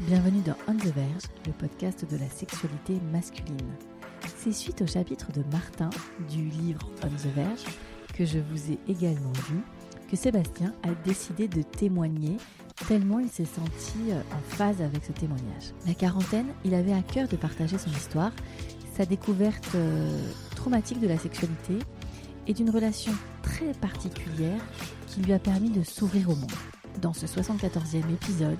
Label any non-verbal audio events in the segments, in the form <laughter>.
Bienvenue dans On the Verge, le podcast de la sexualité masculine. C'est suite au chapitre de Martin du livre On the Verge, que je vous ai également lu, que Sébastien a décidé de témoigner tellement il s'est senti euh, en phase avec ce témoignage. La quarantaine, il avait à cœur de partager son histoire, sa découverte euh, traumatique de la sexualité et d'une relation très particulière qui lui a permis de s'ouvrir au monde. Dans ce 74e épisode,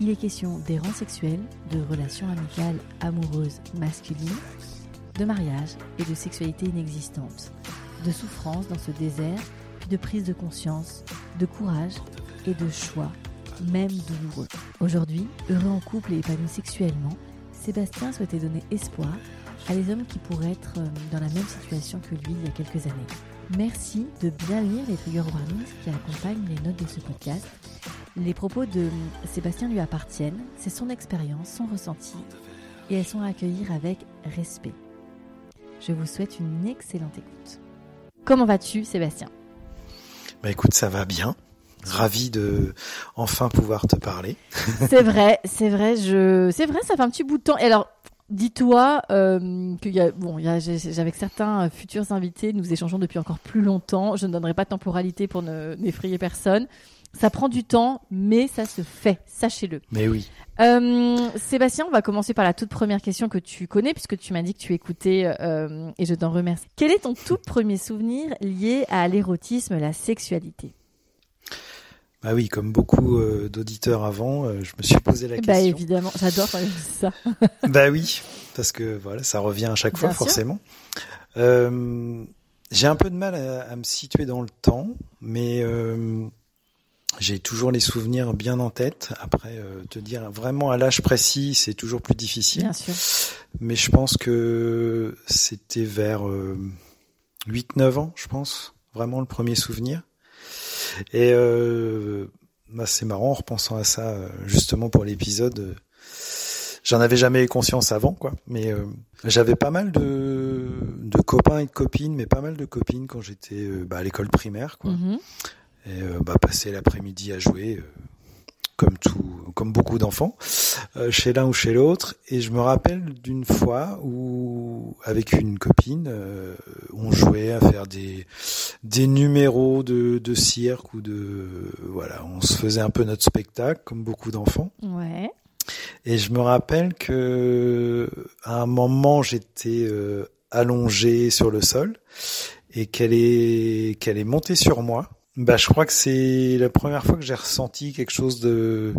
il est question d'errance sexuelle, de relations amicales amoureuses masculines, de mariage et de sexualité inexistante, de souffrance dans ce désert, puis de prise de conscience, de courage et de choix même douloureux. Aujourd'hui, heureux en couple et épanoui sexuellement, Sébastien souhaitait donner espoir à les hommes qui pourraient être euh, dans la même situation que lui il y a quelques années. Merci de bien lire les trigger warnings qui accompagnent les notes de ce podcast. Les propos de Sébastien lui appartiennent, c'est son expérience, son ressenti, et elles sont à accueillir avec respect. Je vous souhaite une excellente écoute. Comment vas-tu, Sébastien? Bah écoute, ça va bien ravi de enfin pouvoir te parler. c'est vrai, c'est vrai, je, c'est vrai, ça fait un petit bout de temps. Et alors, dis-toi euh, qu'il y a, bon, y a, avec certains futurs invités, nous échangeons depuis encore plus longtemps. Je ne donnerai pas de temporalité pour ne n'effrayer personne. Ça prend du temps, mais ça se fait, sachez-le. Mais oui. Euh, Sébastien, on va commencer par la toute première question que tu connais, puisque tu m'as dit que tu écoutais, euh, et je t'en remercie. Quel est ton tout premier souvenir lié à l'érotisme, la sexualité? Ah oui, comme beaucoup euh, d'auditeurs avant, euh, je me suis posé la bah, question. Bah évidemment, j'adore quand ça. <laughs> bah oui, parce que voilà, ça revient à chaque fois forcément. Euh, j'ai un peu de mal à, me situer dans le temps, mais j'ai toujours les souvenirs bien en tête. Après, te dire vraiment à l'âge précis, c'est toujours plus difficile. Bien sûr. Mais je pense que c'était vers 8-9 ans, je pense, vraiment le premier souvenir. Et euh, bah, c'est marrant en repensant à ça, euh, justement pour l'épisode. Euh, j'en avais jamais conscience avant, quoi. Mais euh, j'avais pas mal de, de copains et de copines, mais pas mal de copines quand j'étais bah, à l'école primaire, quoi. Mm-hmm. Et bah, passer l'après-midi à jouer comme tout, comme beaucoup d'enfants, euh, chez l'un ou chez l'autre. Et je me rappelle d'une fois où, avec une copine, euh, on jouait à faire des des numéros de, de cirque ou de voilà, on se faisait un peu notre spectacle comme beaucoup d'enfants. Ouais. Et je me rappelle que à un moment j'étais euh, allongé sur le sol et qu'elle est qu'elle est montée sur moi bah, je crois que c'est la première fois que j'ai ressenti quelque chose de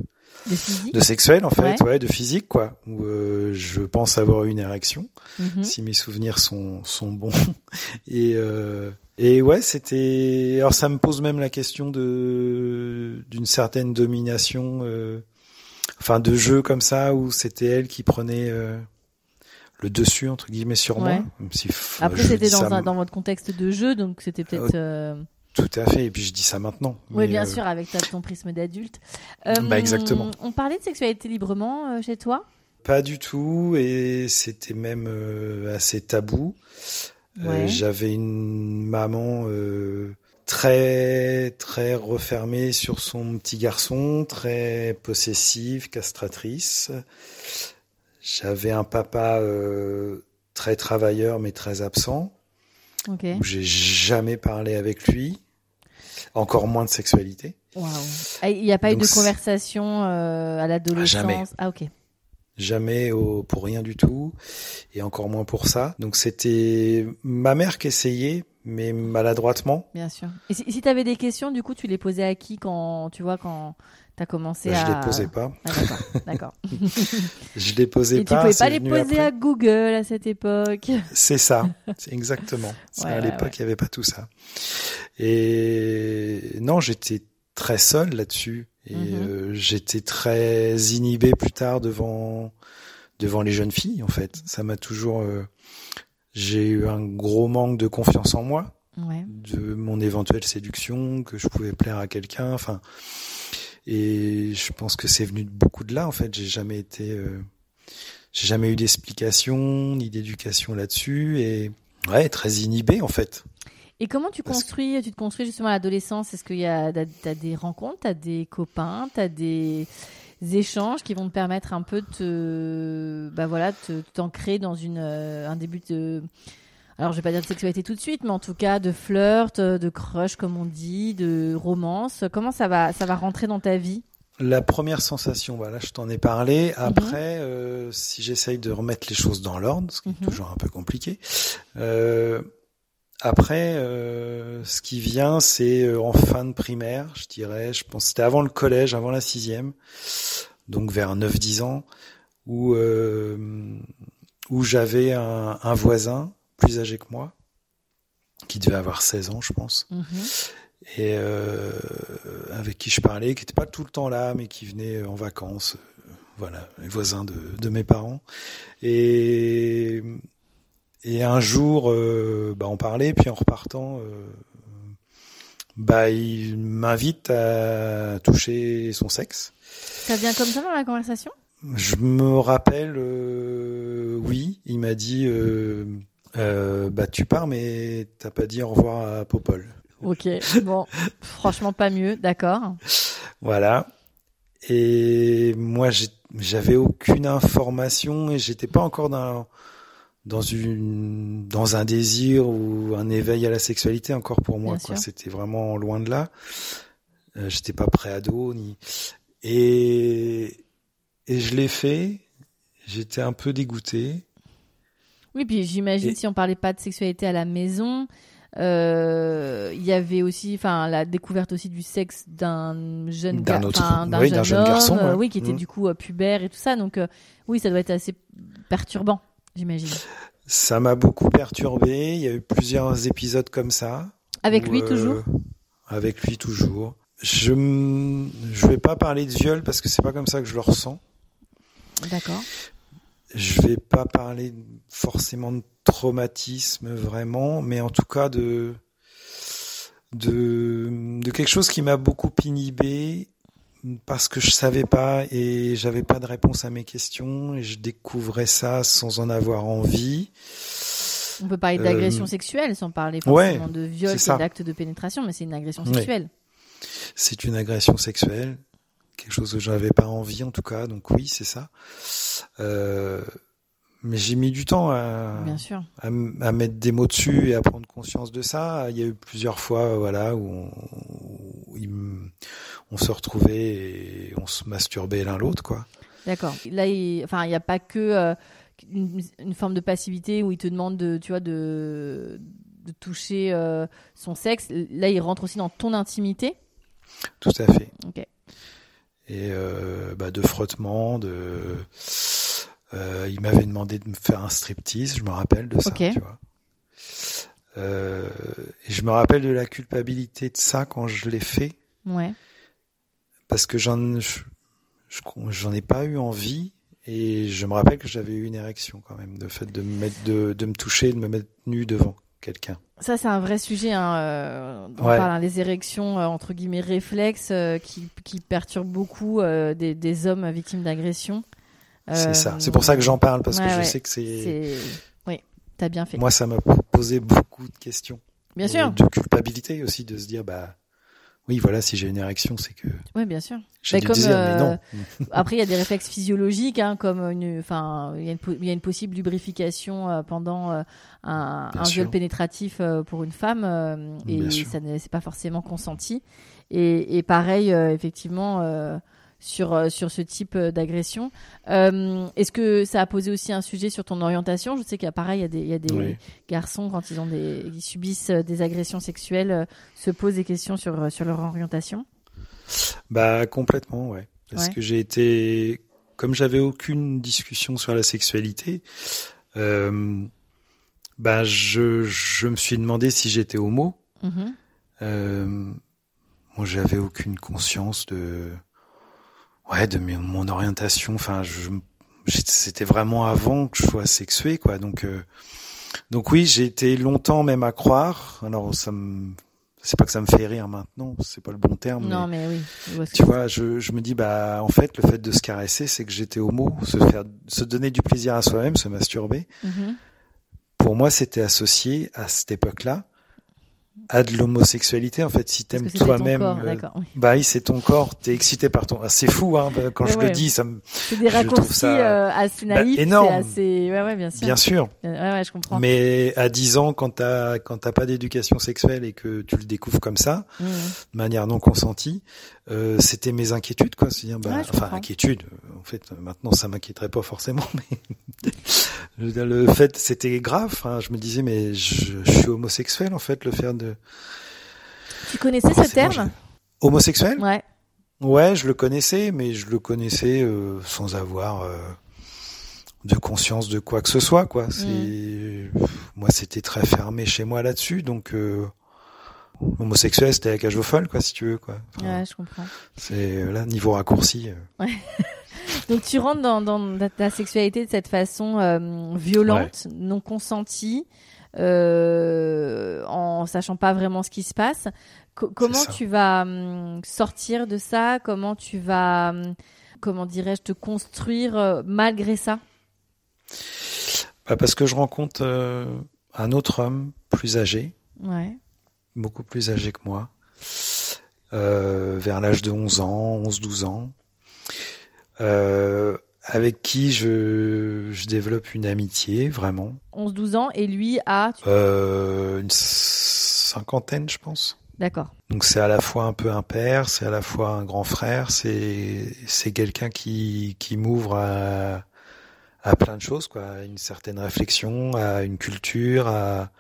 de, sexuel en fait, ouais. de physique quoi. Où euh, je pense avoir eu une érection, mhm. si mes souvenirs sont sont bons. <laughs> et euh, et ouais, c'était. Alors ça me pose même la question de d'une certaine domination, euh... enfin de jeu comme ça où c'était elle qui prenait. Euh, le dessus entre guillemets sur moi. si, Après c'était dans, dans votre contexte de jeu, donc c'était peut-être. Euh, tout à fait. Et puis je dis ça maintenant. Oui, bien euh, sûr, avec ton prisme d'adulte. bah exactement. On parlait de sexualité librement euh, chez toi? Pas du tout, et c'était même euh, assez tabou. J'avais une maman très très refermée sur son petit garçon, très possessive, castratrice. J'avais un papa très travailleur mais très absent. Okay. J'ai jamais parlé avec lui encore moins de sexualité. Ah, il n'y a pas eu de conversation euh, à l'adolescence Jamais. Ah ok. Jamais au, pour rien du tout, et encore moins pour ça. Donc c'était ma mère qui essayait, mais maladroitement. Bien sûr. Et si, si tu avais des questions, du coup, tu les posais à qui quand tu vois quand t'as commencé bah, à. Je les posais pas. Ah, d'accord. <laughs> je les posais Et pas. Tu pouvais pas les poser à Google à cette époque. C'est ça. <laughs> C'est exactement. à l'époque, il y avait pas tout ça. Et non, j'étais très seul là-dessus et Mhm. euh, j'étais très inhibé plus tard devant devant les jeunes filles en fait. Ça m'a toujours euh, j'ai eu un gros manque de confiance en moi, Ouais. de mon éventuelle séduction, que je pouvais plaire à quelqu'un, enfin et je pense que c'est venu de beaucoup de là en fait, j'ai jamais été euh, j'ai jamais eu d'explication ni d'éducation là-dessus et ouais, très inhibé en fait. Et comment tu que- construis, tu te construis justement à l'adolescence? Est-ce qu'il y a, t'as, t'as des rencontres, t'as des copains, t'as des échanges qui vont te permettre un peu de te, bah voilà, t'ancrer dans une, euh, un début de, alors je vais pas dire de sexualité tout de suite, mais en tout cas de flirt, de crush comme on dit, de romance. Comment ça va, ça va rentrer dans ta vie? La première sensation, voilà, je t'en ai parlé. Après, euh, si j'essaye de remettre les choses dans l'ordre, ce qui est Mhm. toujours un peu compliqué. Euh, après, euh, ce qui vient, c'est euh, en fin de primaire, je dirais. Je pense c'était avant le collège, avant la sixième, donc vers 9-10 ans, où euh, où j'avais un, un voisin plus âgé que moi, qui devait avoir 16 ans, je pense Mhm. et euh, avec qui je parlais, qui n'était pas tout le temps là, mais qui venait en vacances, voilà, les voisins de, de mes parents. Et, et un jour, euh, bah, on parlait, puis en repartant, euh, bah, il m'invite à toucher son sexe. Ça vient comme ça dans la conversation? Je me rappelle, euh, oui, il m'a dit, bah tu pars, mais t'as pas dit au revoir à Popol. Ok, bon, franchement pas mieux, d'accord. Voilà. Et moi, j'avais aucune information et j'étais pas encore dans dans une dans un désir ou un éveil à la sexualité encore pour moi. C'était vraiment loin de là. Euh, j'étais pas pré-ado ni et et je l'ai fait. J'étais un peu dégoûté. Oui, puis j'imagine Et- si on parlait pas de sexualité à la maison, euh, il y avait aussi, enfin, la découverte aussi du sexe d'un jeune, D'un autre- d'un oui, jeune, homme, garçon, ouais. oui, qui était Mm. du coup euh, pubère et tout ça. Donc, euh, oui, ça doit être assez perturbant, j'imagine. Ça m'a beaucoup perturbé. Il y a eu plusieurs épisodes comme ça. Avec lui euh, toujours? Avec lui toujours. Je je vais pas parler de viol parce que c'est pas comme ça que je le ressens. D'accord. Je vais pas parler forcément de traumatisme vraiment, mais en tout cas de de, de quelque chose qui m'a beaucoup inhibé parce que je savais pas et j'avais pas de réponse à mes questions et je découvrais ça sans en avoir envie. On peut parler Euh, d'agression sexuelle sans parler ouais, forcément de viol et d'acte de pénétration, mais c'est une agression Ouais. sexuelle. C'est une agression sexuelle, quelque chose que j'avais pas envie en tout cas, donc oui, c'est ça. Euh, mais j'ai mis du temps à, Bien sûr. à, m- à mettre des mots dessus et à prendre conscience de ça. Il y a eu plusieurs fois, voilà, où on, où il me- on se retrouvait et on se masturbait l'un l'autre, quoi. D'accord. Là, il enfin, il n'y a pas que euh, une, une forme de passivité où il te demande de, tu vois, de, de toucher euh, son sexe. Là, il rentre aussi dans ton intimité. Tout à fait. Ok. Et euh, bah, de frottement, de. Euh, il m'avait demandé de me faire un striptease, je me rappelle de ça, tu vois. Euh, et je me rappelle de la culpabilité de ça quand je l'ai fait, Ouais. parce que j'en je- je- j'en ai pas eu envie et je me rappelle que j'avais eu une érection quand même de fait de me mettre de, de me toucher de me mettre nu devant quelqu'un Ça, c'est un vrai sujet. Hein, euh, on Ouais. parle hein, des érections, euh, entre guillemets, réflexes euh, qui, qui perturbent beaucoup des, des hommes victimes d'agression. C'est Euh, ça c'est pour ça que j'en parle parce ouais, que je ouais. sais que c'est. Oui, t'as bien fait. moi ça m'a posé beaucoup de questions bien sûr. de culpabilité aussi de se dire bah oui voilà si j'ai une érection c'est que Oui, bien sûr. j'ai mais euh, non <laughs> Après, il y a des réflexes physiologiques, hein, comme une, enfin, il y, a une po- il y a une possible lubrification euh, pendant euh, un, viol pénétratif euh, pour une femme, euh, et Bien ça n'est pas forcément consenti. Et, et pareil, euh, effectivement, euh, sur euh, sur ce type euh, d'agression. Euh, Est-ce que ça a posé aussi un sujet sur ton orientation? Je sais qu'il y a pareil, il y a des, il y a des Oui. garçons quand ils ont des, ils subissent des agressions sexuelles, euh, se posent des questions sur sur leur orientation? bah complètement ouais parce Ouais. que j'ai été comme j'avais aucune discussion sur la sexualité euh, bah je je me suis demandé si j'étais homo Mhm. Euh, moi j'avais aucune conscience de ouais de mon orientation enfin je c'était vraiment avant que je sois sexué quoi. Donc euh, donc oui j'ai été longtemps même à croire. Alors ça me c'est pas que ça me fait rire maintenant c'est pas le bon terme non mais, oui tu vois je, je me dis bah en fait le fait de se caresser c'est que j'étais homo. Se faire se donner du plaisir à soi-même se masturber. Mm-hmm. pour moi c'était associé à cette époque là à de l'homosexualité en fait si t'aimes toi-même euh, bah oui c'est ton corps t'es excité par ton ah, c'est fou hein quand je le dis ça me c'est des raccourcis ça... euh, assez bah, naïfs énorme. assez... ouais ouais bien sûr. Bien sûr. Ouais, ouais je comprends. Mais à 10 ans quand t'as quand t'as pas d'éducation sexuelle et que tu le découvres comme ça mmh. de manière non consentie euh, c'était mes inquiétudes quoi. C'est dire bah, enfin inquiétude en fait maintenant ça m'inquiéterait pas forcément <laughs> mais le fait c'était grave hein, je me disais mais je, je, suis homosexuel en fait le fait de tu connaissais ce terme homosexuel? Ouais ouais je le connaissais mais je le connaissais euh, sans avoir euh, de conscience de quoi que ce soit quoi c'est mmh. moi c'était très fermé chez moi là-dessus donc euh, homosexuel, c'était la cage aux folles, quoi, si tu veux, quoi. ouais, je comprends. C'est là niveau raccourci. Euh. Ouais. <laughs> Donc tu rentres dans, dans, ta sexualité de cette façon euh, violente, ouais. non consentie, euh, en sachant pas vraiment ce qui se passe. Co comment tu vas hum, sortir de ça? Comment tu vas, hum, comment dirais-je, te construire euh, malgré ça? Bah Parce que je rencontre un autre homme plus âgé. Ouais beaucoup plus âgé que moi, euh, vers l'âge de 11 ans, 11-12 ans, euh, avec qui je, je développe une amitié, vraiment. 11-12 ans, et lui a euh, Une cinquantaine, je pense. D'accord. Donc c'est à la fois un peu un père, c'est à la fois un grand frère, c'est c'est quelqu'un qui qui m'ouvre à à plein de choses, quoi, à une certaine réflexion, à une culture, à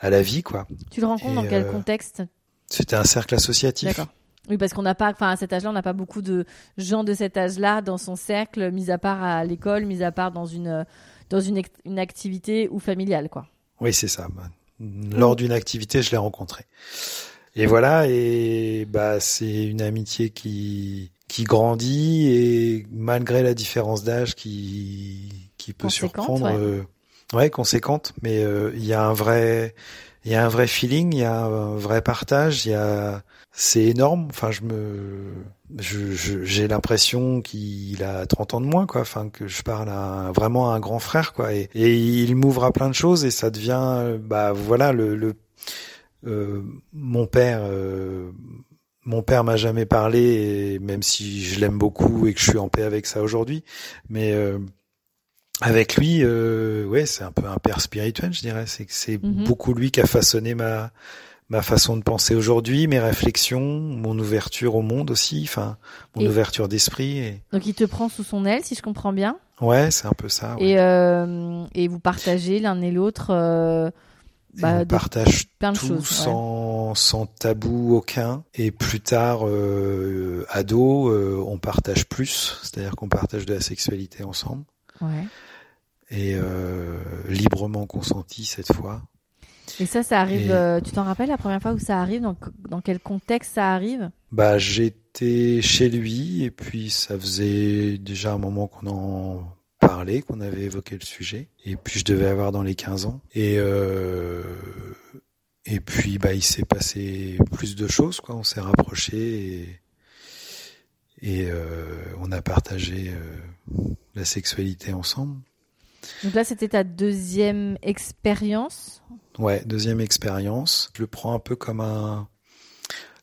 à la vie, quoi. Tu le rencontres dans quel euh, contexte? C'était un cercle associatif. D'accord. Oui, parce qu'on n'a pas, enfin à cet âge-là, on n'a pas beaucoup de gens de cet âge-là dans son cercle, mis à part à l'école, mis à part dans une dans une, une activité ou familiale, quoi. Oui, c'est ça. Bah, lors d'une activité, je l'ai rencontré. Et voilà, et bah c'est une amitié qui qui grandit et malgré la différence d'âge qui qui peut surprendre. Ouais. Euh, ouais, conséquente, mais euh, il y a un vrai, il y a un vrai feeling, il y a un vrai partage, il y a, c'est énorme. Enfin, je me, je, j'ai l'impression qu'il a 30 ans de moins, quoi. Enfin, que je parle à vraiment à un grand frère, quoi. Et, et il m'ouvre à plein de choses et ça devient, bah voilà, le, le euh, mon père. Euh, mon père m'a jamais parlé, et même si je l'aime beaucoup et que je suis en paix avec ça aujourd'hui, mais euh, avec lui, euh, ouais, c'est un peu un père spirituel, je dirais. C'est c'est Mhm. beaucoup lui qui a façonné ma ma façon de penser aujourd'hui, mes réflexions, mon ouverture au monde aussi, enfin mon Et- ouverture d'esprit. Et... Donc il te prend sous son aile, si je comprends bien, Ouais, c'est un peu ça. ouais. et euh, et vous partagez l'un et l'autre. Euh, bah, on partage plein de tout choses. ouais. sans sans tabou aucun. Et plus tard, euh, ado, euh, on partage plus, c'est-à-dire qu'on partage de la sexualité ensemble Ouais. et euh, librement consenti cette fois. Et ça, ça arrive. Et- euh, tu t'en rappelles la première fois où ça arrive? Dans, dans quel contexte ça arrive? Bah, j'étais chez lui et puis ça faisait déjà un moment qu'on en parlait, qu'on avait évoqué le sujet. Et puis je devais avoir dans les 15 ans. Et euh, et puis bah il s'est passé plus de choses quoi. On s'est rapprochés et et euh, on a partagé la sexualité ensemble. Donc là, c'était ta deuxième expérience? Ouais, deuxième expérience. Je le prends un peu comme un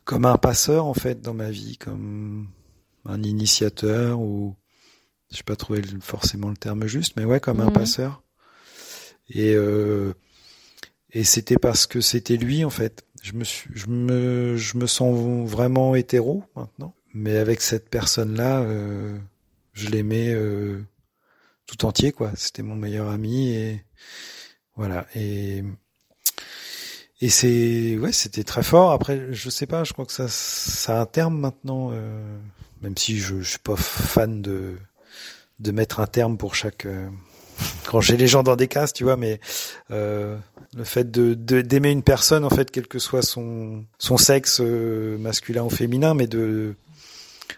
comme un passeur en fait dans ma vie, comme un initiateur ou je sais pas trouvé forcément le terme juste, mais ouais, comme un Mhm. passeur. Et euh, et c'était parce que c'était lui en fait. Je me suis, je me je me sens vraiment hétéro maintenant, mais avec cette personne là, euh, je l'aimais euh, tout entier quoi. C'était mon meilleur ami et voilà et et c'est ouais c'était très fort. Après je sais pas, je crois que ça ça a un terme maintenant. euh, même si je, je suis pas fan de de mettre un terme pour chaque euh, <laughs> ranger les gens dans des cases, tu vois, mais euh, le fait de d'aimer une personne, en fait, quel que soit son son sexe euh, masculin ou féminin, mais de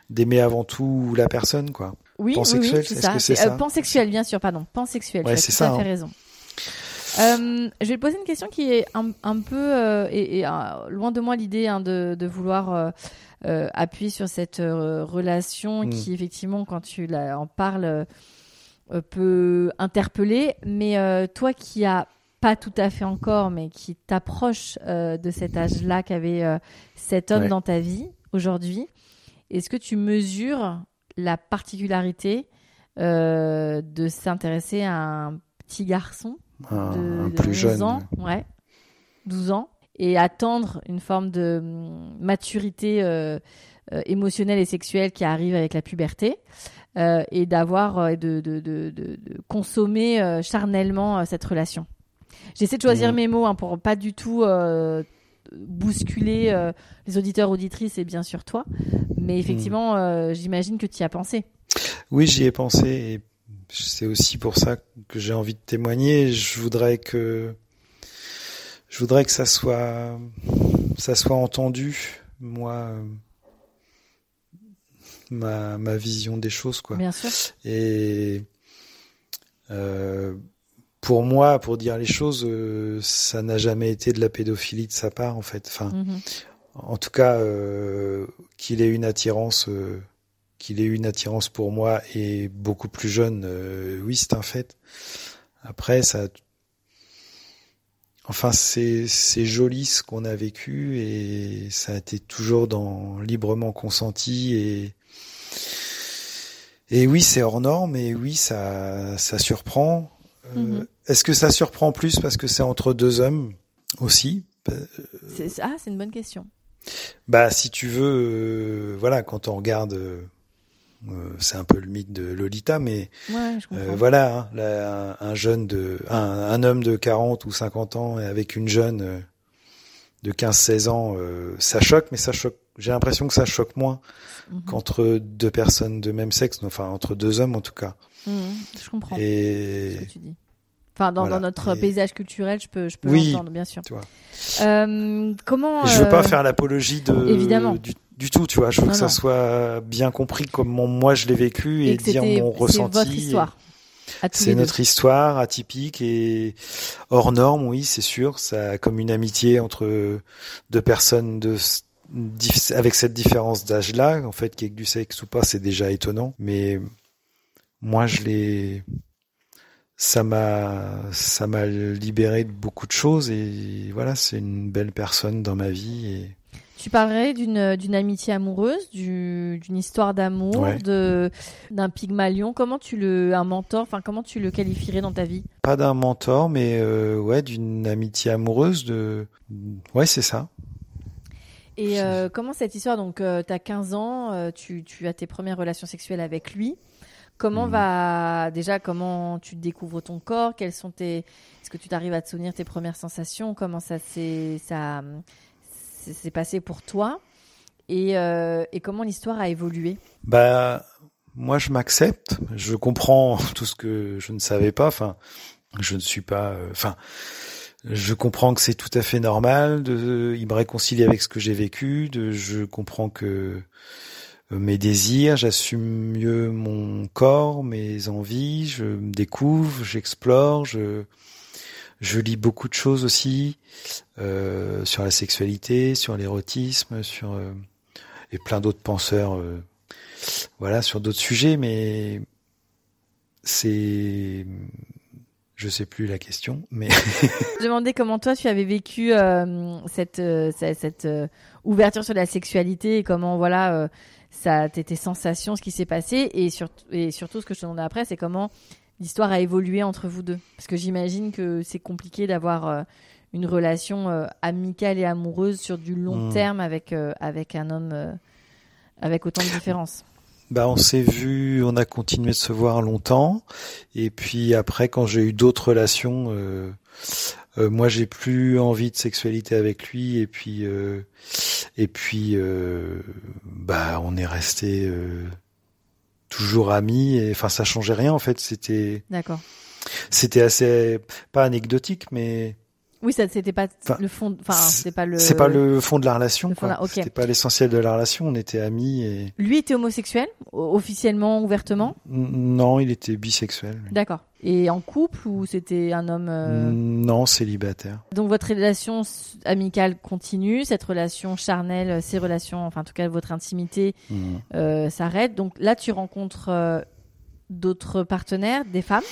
d'aimer avant tout la personne, quoi. Oui, pansexuel, oui, c'est ça. Euh, pansexuel, bien sûr, pardon, pansexuel. Ouais, c'est ça. Fait hein. raison. Euh, je vais te poser une question qui est un, un peu euh, et, et loin de moi l'idée hein, de, de, vouloir appuyer sur cette relation hmm. qui effectivement quand tu en parles peut interpeller. Mais toi qui as pas tout à fait encore, mais qui t'approche de cet âge-là qu'avait cet homme dans ta vie aujourd'hui, est-ce que tu mesures la particularité euh, de s'intéresser à un petit garçon? De, plus 12 jeune. ans, ouais, 12 ans, et attendre une forme de hum, maturité euh, euh, émotionnelle et sexuelle qui arrive avec la puberté, et d'avoir de, de, de, consommer charnellement cette relation. J'essaie de choisir mes mots hein, pour pas du tout bousculer euh, les auditeurs auditrices et bien sûr toi. Mais effectivement, euh, j'imagine que tu y as pensé. Oui, j'y ai pensé et c'est aussi pour ça que j'ai envie de témoigner. Je voudrais que je voudrais que ça soit ça soit entendu. Moi, ma ma vision des choses quoi. Bien sûr. Et euh, pour moi, pour dire les choses, euh, ça n'a jamais été de la pédophilie de sa part, en fait. Enfin, mhm. en tout cas, euh, qu'il ait une attirance, qu'il ait une attirance pour moi et beaucoup plus jeune, oui, c'est un fait. Après, ça, enfin, c'est c'est joli ce qu'on a vécu et ça a été toujours dans librement consenti et et oui, c'est hors norme et oui, ça ça surprend. Mhm. Est-ce que ça surprend plus parce que c'est entre deux hommes aussi? Ah, c'est une bonne question. Bah, si tu veux, euh, voilà, quand on regarde, euh, euh, c'est un peu le mythe de Lolita, mais voilà, hein, un, jeune de, un, homme de 40 ou 50 ans avec une jeune de 15-16 ans, ça choque, mais ça choque. J'ai l'impression que ça choque moins mhm. qu'entre deux personnes de même sexe, enfin entre deux hommes en tout cas. Mhm, je comprends. Et ce que tu dis. Enfin, dans, dans notre paysage culturel, je peux, je peux oui, l'entendre, bien sûr. Tu vois. Euh, comment Je veux pas euh, faire l'apologie de évidemment du, du, tout, tu vois. Je veux que ça soit bien compris comment moi je l'ai vécu et, dire mon ressenti. C'est votre histoire. C'est notre histoire atypique et hors norme, oui, c'est sûr. Ça, comme une amitié entre deux personnes de avec cette différence d'âge-là, en fait, qu'il y ait du sexe ou pas, c'est déjà étonnant. Mais moi, je l'ai, ça m'a ça m'a libéré de beaucoup de choses et voilà c'est une belle personne dans ma vie et tu parlerais d'une d'une amitié amoureuse d'une histoire d'amour de d'un pygmalion. Comment tu le un mentor enfin comment tu le qualifierais dans ta vie? Pas d'un mentor mais euh, ouais d'une amitié amoureuse de ouais c'est ça. Et euh, comment cette histoire donc euh, tu as 15 ans tu tu as tes premières relations sexuelles avec lui. Comment hmm. va déjà comment tu découvres ton corps? Quels sont tes Est-ce que tu t'arrives à te souvenir tes premières sensations? Comment ça s'est ça s'est passé pour toi et, euh, et comment l'histoire a évolué? Bah moi je m'accepte, je comprends <laughs> tout ce que je ne savais pas. Enfin, je ne suis pas. Euh, enfin, je comprends que c'est tout à fait normal. De, il me réconcilie avec ce que j'ai vécu. De, je comprends que mes désirs, j'assume mieux mon corps, mes envies, je me découvre, j'explore, je je lis beaucoup de choses aussi euh, sur la sexualité, sur l'érotisme, sur euh, et plein d'autres penseurs, euh, voilà, sur d'autres sujets, mais c'est je sais plus la question, mais. <laughs> je demandais comment toi tu avais vécu cette cette, cette ouverture sur la sexualité et comment voilà ça tes sensations, ce qui s'est passé et, et surtout ce que je te demandais après, c'est comment l'histoire a évolué entre vous deux. Parce que j'imagine que c'est compliqué d'avoir euh, une relation euh, amicale et amoureuse sur du long mmh. terme avec, euh, avec un homme avec autant de différences. Bah, on s'est vu, on a continué de se voir longtemps, et puis après, quand j'ai eu d'autres relations, euh, moi, j'ai plus envie de sexualité avec lui, et puis euh, et puis euh, bah on est resté toujours amis. Et enfin, ça changeait rien en fait. C'était d'accord. c'était assez pas anecdotique, mais oui, ça c'était pas le fond. Enfin, c'est pas le. C'est pas le fond de la relation. quoi. C'était pas l'essentiel de la relation. On était amis et. Lui était homosexuel, officiellement, ouvertement? Non, il était bisexuel. D'accord. Et en couple ou c'était un homme euh, Non, célibataire. Donc votre relation amicale continue, cette relation charnelle, ces relations, enfin en tout cas votre intimité mmh. euh, s'arrête. Donc là, tu rencontres euh, d'autres partenaires, des femmes?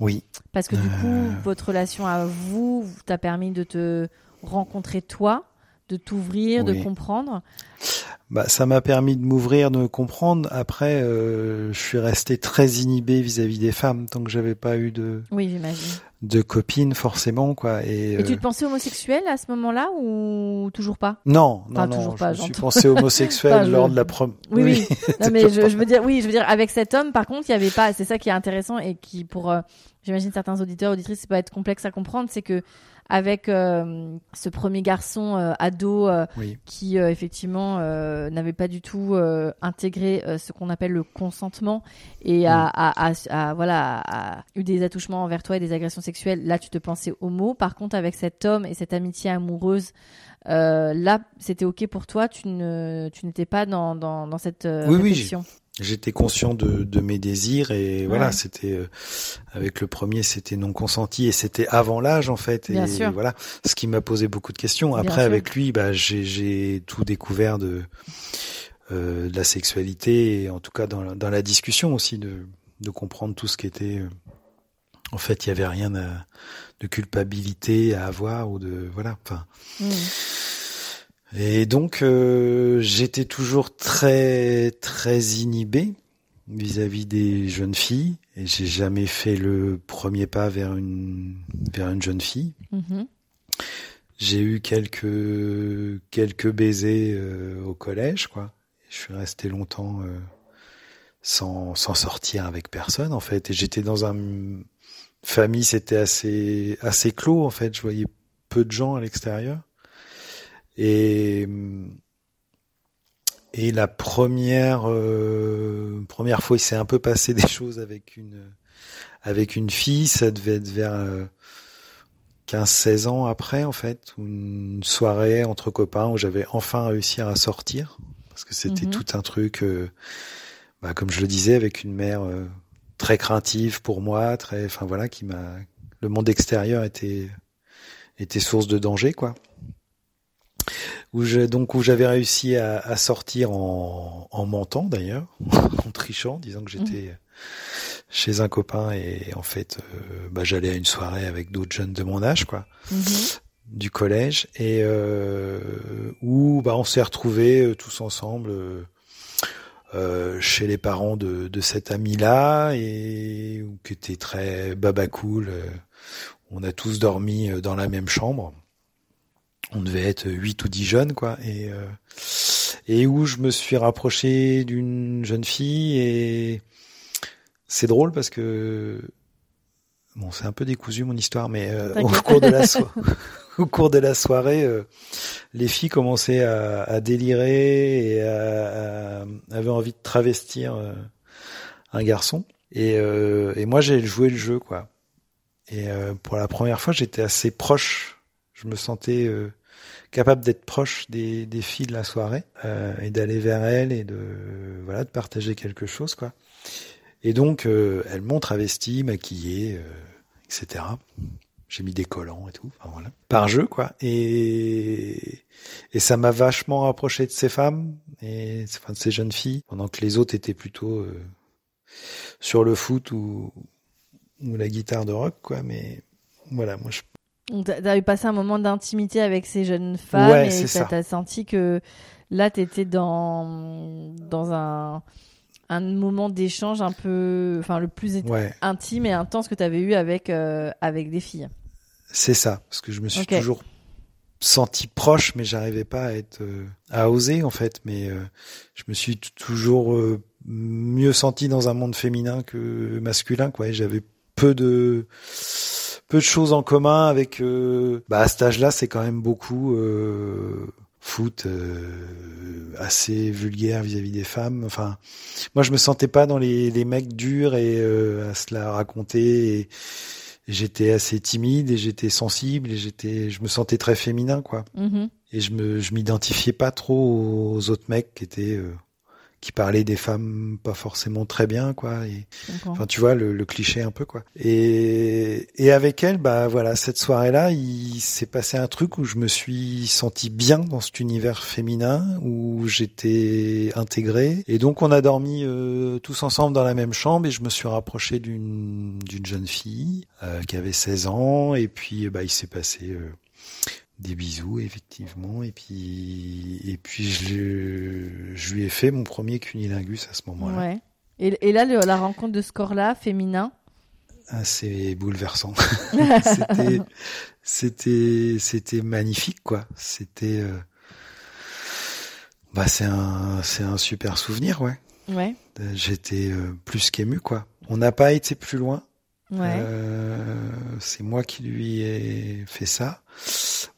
Oui. Parce que du coup, euh. votre relation à vous t'a permis de te rencontrer toi, de t'ouvrir, de comprendre. Bah, ça m'a permis de m'ouvrir, de me comprendre. Après, euh, je suis resté très inhibé vis-à-vis des femmes tant que j'avais pas eu de. Oui, j'imagine. De copines forcément quoi. Et, et tu euh, te pensais homosexuel à ce moment-là ou toujours pas? Non, non, non. Toujours pas, je me suis pensé <laughs> homosexuel lors de la première. Oui, oui. non, <laughs> mais je, je, veux dire, oui, je veux dire, avec cet homme, par contre, il y avait pas. C'est ça qui est intéressant et qui pour j'imagine certains auditeurs, auditrices, ça peut être complexe à comprendre, c'est que avec euh, ce premier garçon euh, ado euh, qui effectivement n'avait pas du tout intégré ce qu'on appelle le consentement et a, a, a, voilà eu des attouchements envers toi et des agressions sexuelles là tu te pensais homo. Par contre avec cet homme et cette amitié amoureuse là c'était ok pour toi tu ne tu n'étais pas dans, dans, dans cette oui, réflexion j'étais conscient de, de, mes désirs et voilà c'était euh, avec le premier c'était non consenti et c'était avant l'âge en fait. Et, voilà ce qui m'a posé beaucoup de questions. Après avec lui bah j'ai tout découvert de euh, de la sexualité et en tout cas dans la, dans la discussion aussi de de comprendre tout ce qui était euh, en fait il y avait rien de culpabilité à avoir ou de voilà enfin. Mmh. Et donc euh, j'étais toujours très très inhibé vis-à-vis des jeunes filles et j'ai jamais fait le premier pas vers une vers une jeune fille. Mm-hmm. J'ai eu quelques quelques baisers euh, au collège quoi. Je suis resté longtemps euh, sans sans sortir avec personne en fait et j'étais dans un famille c'était assez assez clos en fait, je voyais peu de gens à l'extérieur. Et et la première euh, première fois, il s'est un peu passé <laughs> des choses avec une avec une fille. Ça devait être vers 15-16 euh, ans après, en fait, une soirée entre copains où j'avais enfin réussi à sortir parce que c'était mhm. tout un truc, euh, bah, comme je le disais, avec une mère très craintive pour moi, très, enfin voilà, qui m'a, le monde extérieur était était source de danger, quoi où je, donc où j'avais réussi à, à, sortir en, en mentant d'ailleurs, <laughs> en trichant, disant que j'étais mmh. chez un copain et en fait, euh, bah, j'allais à une soirée avec d'autres jeunes de mon âge, quoi, mmh. du collège, et euh, où bah, on s'est retrouvés euh, tous ensemble. Euh, chez les parents de, de cet ami-là et qui était très baba cool. on a tous dormi dans la même chambre on devait être huit ou dix jeunes quoi. Et euh, et où je me suis rapproché d'une jeune fille et c'est drôle parce que bon c'est un peu décousu mon histoire mais euh, au cours de la soirée <laughs> au cours de la soirée euh, les filles commençaient à, à délirer et à, avaient envie de travestir un garçon. Et, et moi j'ai joué le jeu quoi. Et pour la première fois j'étais assez proche. Je me sentais capable d'être proche des, filles de la soirée euh, et d'aller vers elles et de voilà de partager quelque chose quoi. Et donc euh, elles m'ont travesti, maquillée, euh, etc. J'ai mis des collants et tout, enfin voilà, par jeu quoi. Et et ça m'a vachement rapproché de ces femmes et enfin, de ces jeunes filles, pendant que les autres étaient plutôt euh, sur le foot ou ou la guitare de rock quoi. Mais voilà, moi je T'as eu passé un moment d'intimité avec ces jeunes femmes ouais, et t'as senti que là t'étais dans dans un un moment d'échange un peu enfin le plus intime et intense que t'avais eu avec euh, avec des filles. C'est ça parce que je me suis toujours senti proche mais j'arrivais pas à être euh, à oser en fait. Mais euh, je me suis toujours mieux senti dans un monde féminin que masculin quoi. J'avais peu de peu de choses en commun avec euh, bah à cet âge-là c'est quand même beaucoup euh, foot euh, assez vulgaire vis-à-vis des femmes. Enfin, moi je me sentais pas dans les, les mecs durs et euh, à se la raconter. Et, j'étais assez timide et j'étais sensible et j'étais, je me sentais très féminin quoi. Mhm. Et je me, je m'identifiais pas trop aux autres mecs qui étaient euh, qui parlait des femmes pas forcément très bien, quoi. Et, enfin, tu vois le, le, cliché un peu, quoi. Et, et avec elle, bah voilà, cette soirée-là, il s'est passé un truc où je me suis senti bien dans cet univers féminin, où j'étais intégré. Et donc on a dormi euh, tous ensemble dans la même chambre, et je me suis rapproché d'une d'une jeune fille euh, qui avait 16 ans, et puis bah il s'est passé euh, des bisous effectivement et puis et puis je, je lui ai fait mon premier cunilingus à ce moment-là. Ouais. Et, et là le, la rencontre de ce corps-là féminin? Ah, c'est bouleversant. <laughs> c'était c'était c'était magnifique quoi. C'était euh... bah c'est un c'est un super souvenir ouais. Ouais. J'étais euh, plus qu'ému quoi. On n'a pas été plus loin. Ouais. Euh, c'est moi qui lui ai fait ça.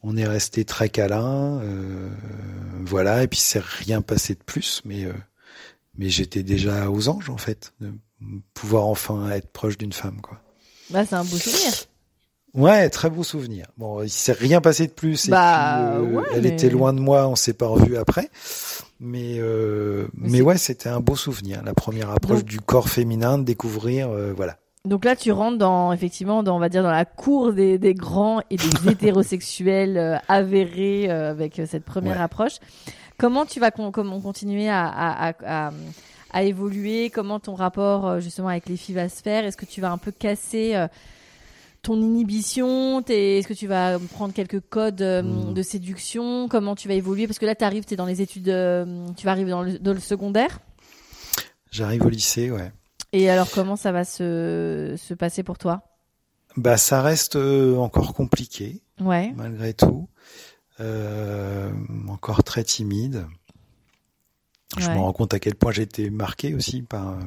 On est resté très câlin, euh, voilà. Et puis c'est rien passé de plus, mais euh, mais j'étais déjà aux anges en fait, de pouvoir enfin être proche d'une femme, quoi. Bah c'est un beau souvenir. Ouais, très beau souvenir. Bon, il s'est rien passé de plus. Et bah, puis, ouais, elle mais... était loin de moi, on s'est pas revu après. Mais mais ouais, c'était un beau souvenir, la première approche Donc... du corps féminin, de découvrir, voilà. Donc là, tu rentres dans effectivement, dans, on va dire dans la cour des, des grands et des <laughs> hétérosexuels euh, avérés euh, avec cette première ouais. approche. Comment tu vas con comment continuer à, à, à, à, évoluer? Comment ton rapport euh, justement avec les filles va se faire? Est-ce que tu vas un peu casser euh, ton inhibition? Est-ce que tu vas prendre quelques codes mmh. de séduction? Comment tu vas évoluer? Parce que là, tu arrives, tu es dans les études, euh, tu vas arriver dans le, dans le secondaire. J'arrive au lycée, ouais. Et alors, comment ça va se, se passer pour toi? Bah, ça reste euh, encore compliqué, ouais. malgré tout. Euh, encore très timide. Je ouais. me rends compte à quel point j'ai été marqué aussi par,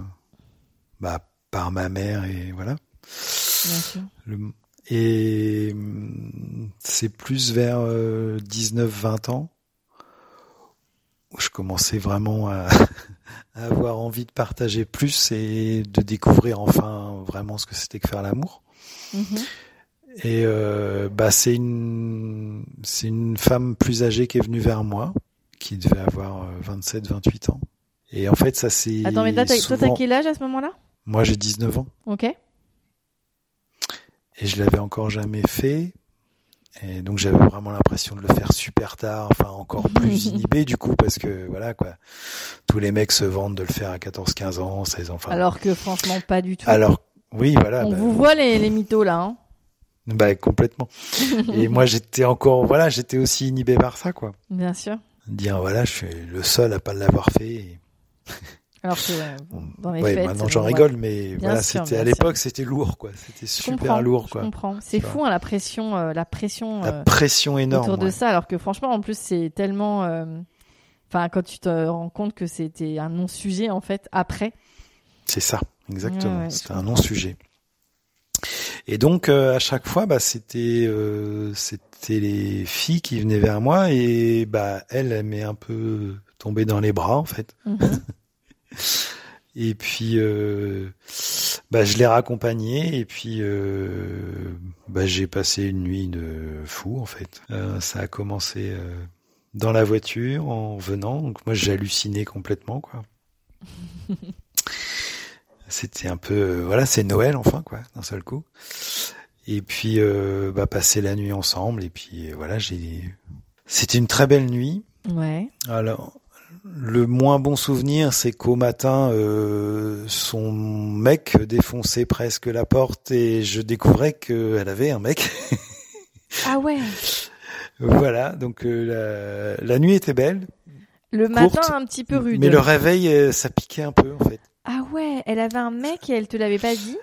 bah, par ma mère et voilà. Bien sûr. Le, et c'est plus vers euh, 19-20 ans où je commençais vraiment à, <laughs> à, avoir envie de partager plus et de découvrir enfin vraiment ce que c'était que faire l'amour. Mm -hmm. Et euh, bah c'est une c'est une femme plus âgée qui est venue vers moi, qui devait avoir 27 28 ans. Et en fait ça c'est Attends mais toi souvent... t'as quel âge à ce moment-là? Moi j'ai 19 ans. OK. Et je l'avais encore jamais fait. Et donc j'avais vraiment l'impression de le faire super tard, enfin encore plus <laughs> inhibé du coup parce que voilà quoi. Tous les mecs se vendent de le faire à 14, 15 ans, 16 ans. Enfin, Alors que franchement pas du tout. Alors oui, voilà. On bah, vous voit les, les mythos là hein. Bah complètement. Et moi j'étais encore voilà, j'étais aussi inhibé par ça quoi. Bien sûr. Dire voilà, je suis le seul à pas l'avoir fait. Et... Alors que dans les ouais, fêtes, maintenant j'en rigole, mais bien voilà, sûr, c'était à l'époque, c'était lourd, quoi. C'était super lourd, quoi. Je comprends. C'est fou, hein, la pression, euh, la pression, la pression énorme autour de ouais. ça, alors que franchement, en plus, c'est tellement, enfin, euh... quand tu te rends compte que c'était un non-sujet en fait après. C'est ça, exactement. C'était un non-sujet. Et donc euh, à chaque fois, bah c'était euh, c'était les filles qui venaient vers moi et bah elle, elle m'est un peu tombée dans les bras en fait. -hmm. <laughs> Et puis, euh, bah, je l'ai raccompagné et puis, euh, bah, j'ai passé une nuit de fou en fait. Euh, ça a commencé dans la voiture en venant, donc moi j'ai halluciné complètement quoi. <laughs> C'était un peu, voilà, c'est Noël enfin quoi, d'un seul coup. Et puis, bah, passer la nuit ensemble et puis voilà, j'ai. C'était une très belle nuit. Ouais. Alors, le moins bon souvenir, c'est qu'au matin, euh, son mec défonçait presque la porte et je découvrais qu'elle avait un mec. ah ouais. Voilà, donc euh, la, la, nuit était belle. Le courte, matin un petit peu rude. Mais le réveil, euh, ça piquait un peu en fait. Ah ouais, elle avait un mec et elle te l'avait pas dit?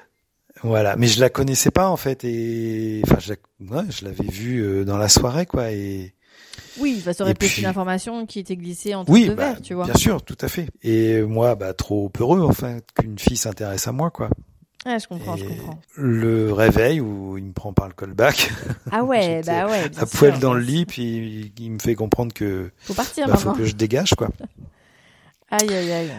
Voilà, mais je la connaissais pas en fait et enfin je la... ouais, je l'avais vue dans la soirée quoi et oui, bah, ça aurait pu être une information qui était glissée entre oui, deux bah, verres, tu vois. Bien sûr, tout à fait. Et moi, bah, trop peureux, enfin, qu'une fille s'intéresse à moi, quoi. Ouais, je comprends, je comprends. Le réveil où il me prend par le callback. Ah ouais, <laughs> bah ouais. à poil dans le lit, puis il me fait comprendre que faut partir bah, faut que je dégage quoi. <laughs> aïe aïe aïe.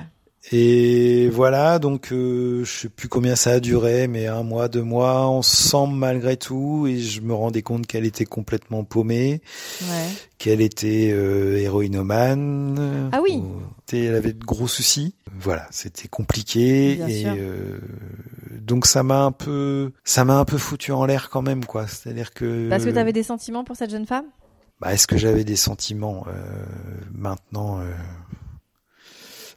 Et voilà, donc euh, je sais plus combien ça a duré, mais un mois, deux mois ensemble malgré tout, et je me rendais compte qu'elle était complètement paumée, ouais. qu'elle était euh, héroïnomane. Ah oui. elle avait de gros soucis. Voilà, c'était compliqué Bien et euh, donc ça m'a un peu, ça m'a un peu foutu en l'air quand même quoi. C'est-à-dire que. Parce que tu avais des sentiments pour cette jeune femme? Bah, est-ce que j'avais des sentiments? Euh, maintenant?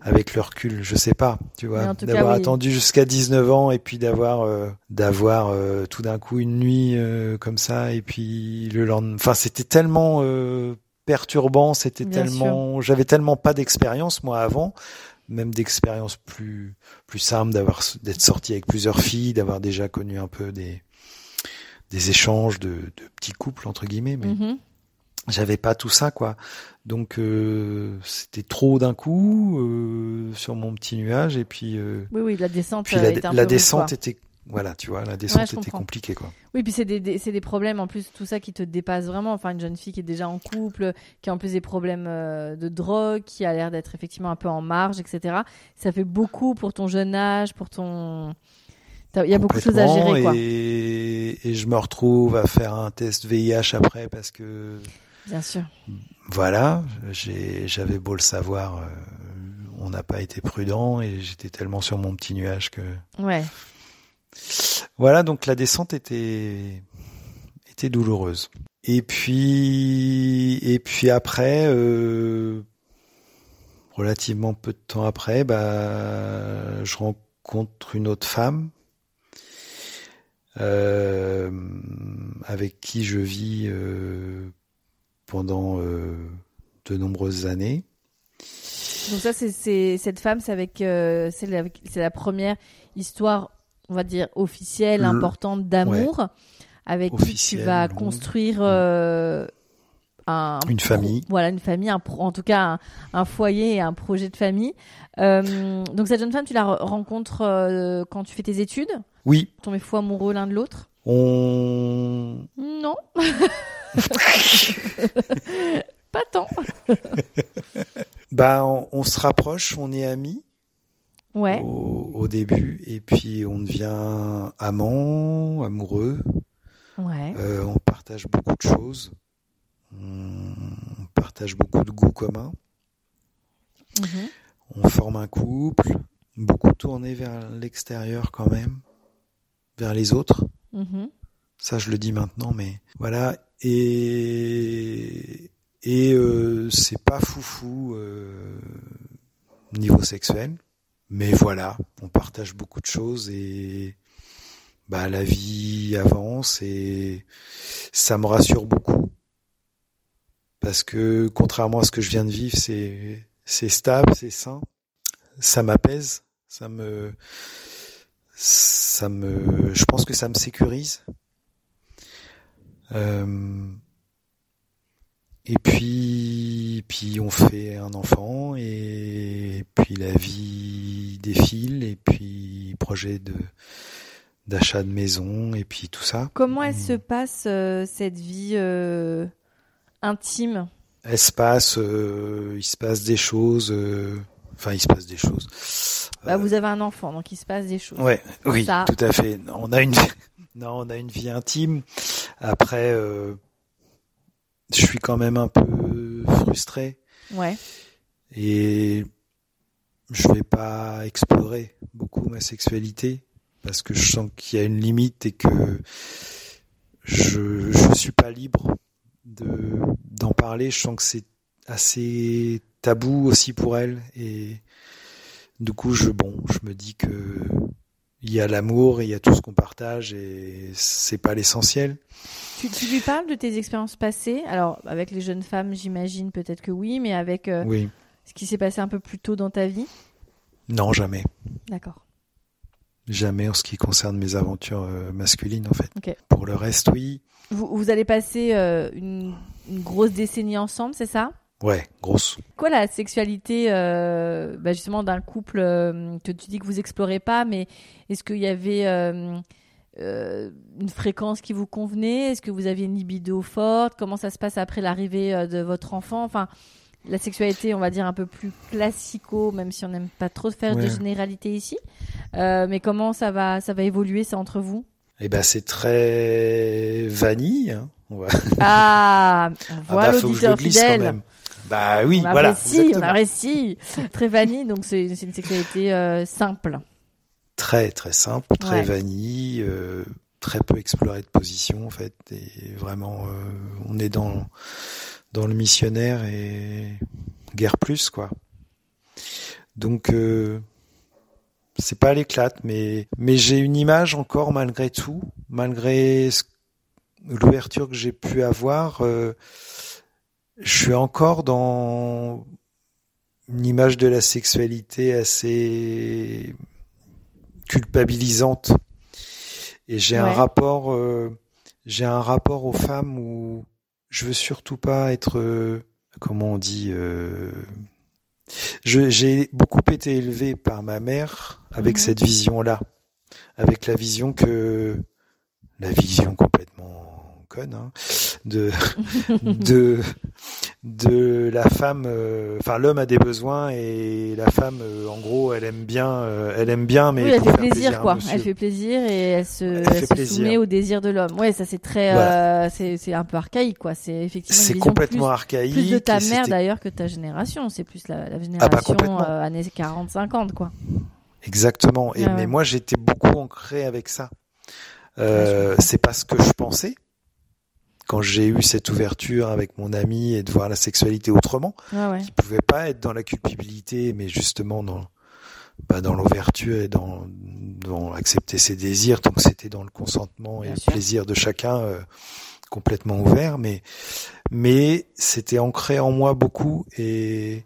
Avec le recul, je sais pas, tu vois, d'avoir oui. attendu jusqu'à 19 ans et puis d'avoir euh, d'avoir euh, tout d'un coup une nuit euh, comme ça et puis le lendemain, enfin c'était tellement euh, perturbant, c'était tellement, j'avais tellement pas d'expérience moi avant, même d'expérience plus plus simple d'avoir d'être sorti avec plusieurs filles, d'avoir déjà connu un peu des des échanges de, de petits couples entre guillemets, mais Mhm. J'avais pas tout ça quoi donc euh, c'était trop d'un coup euh, sur mon petit nuage et puis euh, Oui, oui, la descente puis la, était un la peu rude, descente était voilà tu vois la descente était comprends. compliquée quoi Oui, puis c'est des, des- c'est des problèmes en plus, tout ça qui te dépasse vraiment. Enfin, une jeune fille qui est déjà en couple, qui a en plus des problèmes de drogue, qui a l'air d'être effectivement un peu en marge, etc. Ça fait beaucoup pour ton jeune âge, pour ton. Il y a beaucoup de choses à gérer, quoi. et, et je me retrouve à faire un test VIH après parce que Bien sûr. voilà j'avais beau le savoir euh, on n'a pas été prudent et j'étais tellement sur mon petit nuage que Ouais. Voilà, donc la descente était était douloureuse. Et puis et puis après, euh, relativement peu de temps après, bah, je rencontre une autre femme euh, avec qui je vis euh, pendant euh, de nombreuses années. Donc ça, c'est cette femme, c'est avec, euh, c'est la, première histoire, on va dire officielle, Le- importante d'amour, avec qui tu vas construire euh, un Une famille. Voilà, une famille, un pro- en tout cas un, un foyer et un projet de famille. Euh, donc cette jeune femme, tu la re- rencontres euh, quand tu fais tes études? Oui, Vous tombez fou amoureux l'un de l'autre? On Non. <laughs> <laughs> Pas tant. <laughs> bah on, on se rapproche, on est amis. Ouais. au, au début et puis on devient amant, amoureux. Ouais. Euh, on partage beaucoup de choses. On, partage beaucoup de goûts communs. Mhm. On forme un couple, beaucoup tourné vers l'extérieur quand même, vers les autres. Mhm. Ça, je le dis maintenant, mais voilà. Et et euh, c'est pas foufou euh, niveau sexuel, mais voilà, on partage beaucoup de choses et bah la vie avance et ça me rassure beaucoup. Parce que contrairement à ce que je viens de vivre, c'est c'est stable, c'est sain, ça m'apaise, ça me ça me je pense que ça me sécurise. Euh, et puis, puis on fait un enfant et puis la vie défile et puis projet de d'achat de maison et puis tout ça. Comment elle Mm. se passe euh, cette vie euh, intime? Elle se passe, euh, il se passe des choses. Enfin, il se passe des choses. bah, Vous avez un enfant, donc il se passe des choses. Ouais, oui, Ça. tout à fait. On a une, non, on a une vie intime. Après, euh, je suis quand même un peu frustré Ouais. et je vais pas explorer beaucoup ma sexualité parce que je sens qu'il y a une limite et que je je suis pas libre de d'en parler. Je sens que c'est assez tabou aussi pour elle et du coup je bon je me dis que il y a l'amour et il y a tout ce qu'on partage et c'est pas l'essentiel. Tu, tu lui parles de tes expériences passées? Alors, avec les jeunes femmes, j'imagine peut-être que oui, mais avec euh, Oui, ce qui s'est passé un peu plus tôt dans ta vie? Non jamais, D'accord. jamais en ce qui concerne mes aventures euh, masculines en fait. Pour le reste, oui. Vous, vous allez passer euh, une, une grosse décennie ensemble, c'est ça? Ouais, grosse. Quoi la sexualité euh, bah justement d'un couple euh, que tu dis que vous explorez pas, mais est-ce qu'il y avait euh, une fréquence qui vous convenait? Est-ce que vous aviez une libido forte? Comment ça se passe après l'arrivée de votre enfant? Enfin, la sexualité, on va dire un peu plus classico, même si on n'aime pas trop faire de généralité ici. Mais comment ça va, ça va évoluer ça entre vous? Eh ben, c'est très vanille. Hein. On va... Ah, on <laughs> Ah bah, faut que je le l'auditeur glisse quand fidèle. même. Bah oui, on voilà. apprécie, on apprécie. Très vanille, donc c'est une sexualité euh, simple. Très très simple, très Ouais. vanille, euh, très peu exploré de position en fait. Et vraiment, euh, on est dans dans le missionnaire et guère plus quoi. Donc euh, c'est pas à l'éclate, mais mais j'ai une image encore malgré tout, malgré l'ouverture que j'ai pu avoir. Je suis encore dans une image de la sexualité assez culpabilisante. Et j'ai un rapport, euh, j'ai un rapport aux femmes où je veux surtout pas être, euh, comment on dit, euh, j'ai beaucoup été élevé par ma mère avec Mhm. cette vision-là, avec la vision que, la vision complètement hein, de, <laughs> de, de la femme, euh, enfin l'homme a des besoins et la femme, euh, en gros, elle aime bien, euh, elle aime bien, mais oui, elle fait plaisir, quoi. Elle fait plaisir et elle se, Elle se soumet au désir de l'homme. Ouais, ça c'est très, c'est un peu archaïque, quoi. C'est effectivement C'est complètement plus, archaïque. plus de ta mère d'ailleurs que ta génération. C'est plus la, la Ah bah, génération années 40-50, quoi. Exactement. Et Ah ouais. mais moi, j'étais beaucoup ancré avec ça. Euh, c'est pas ce que je pensais quand j'ai eu cette ouverture avec mon ami et de voir la sexualité autrement, Ouais, ouais. qui pouvait pas être dans la culpabilité, mais justement dans bah, dans l'ouverture et dans dans accepter ses désirs. Donc c'était dans le consentement et Bien le sûr. plaisir de chacun euh, complètement ouvert, mais mais c'était ancré en moi beaucoup et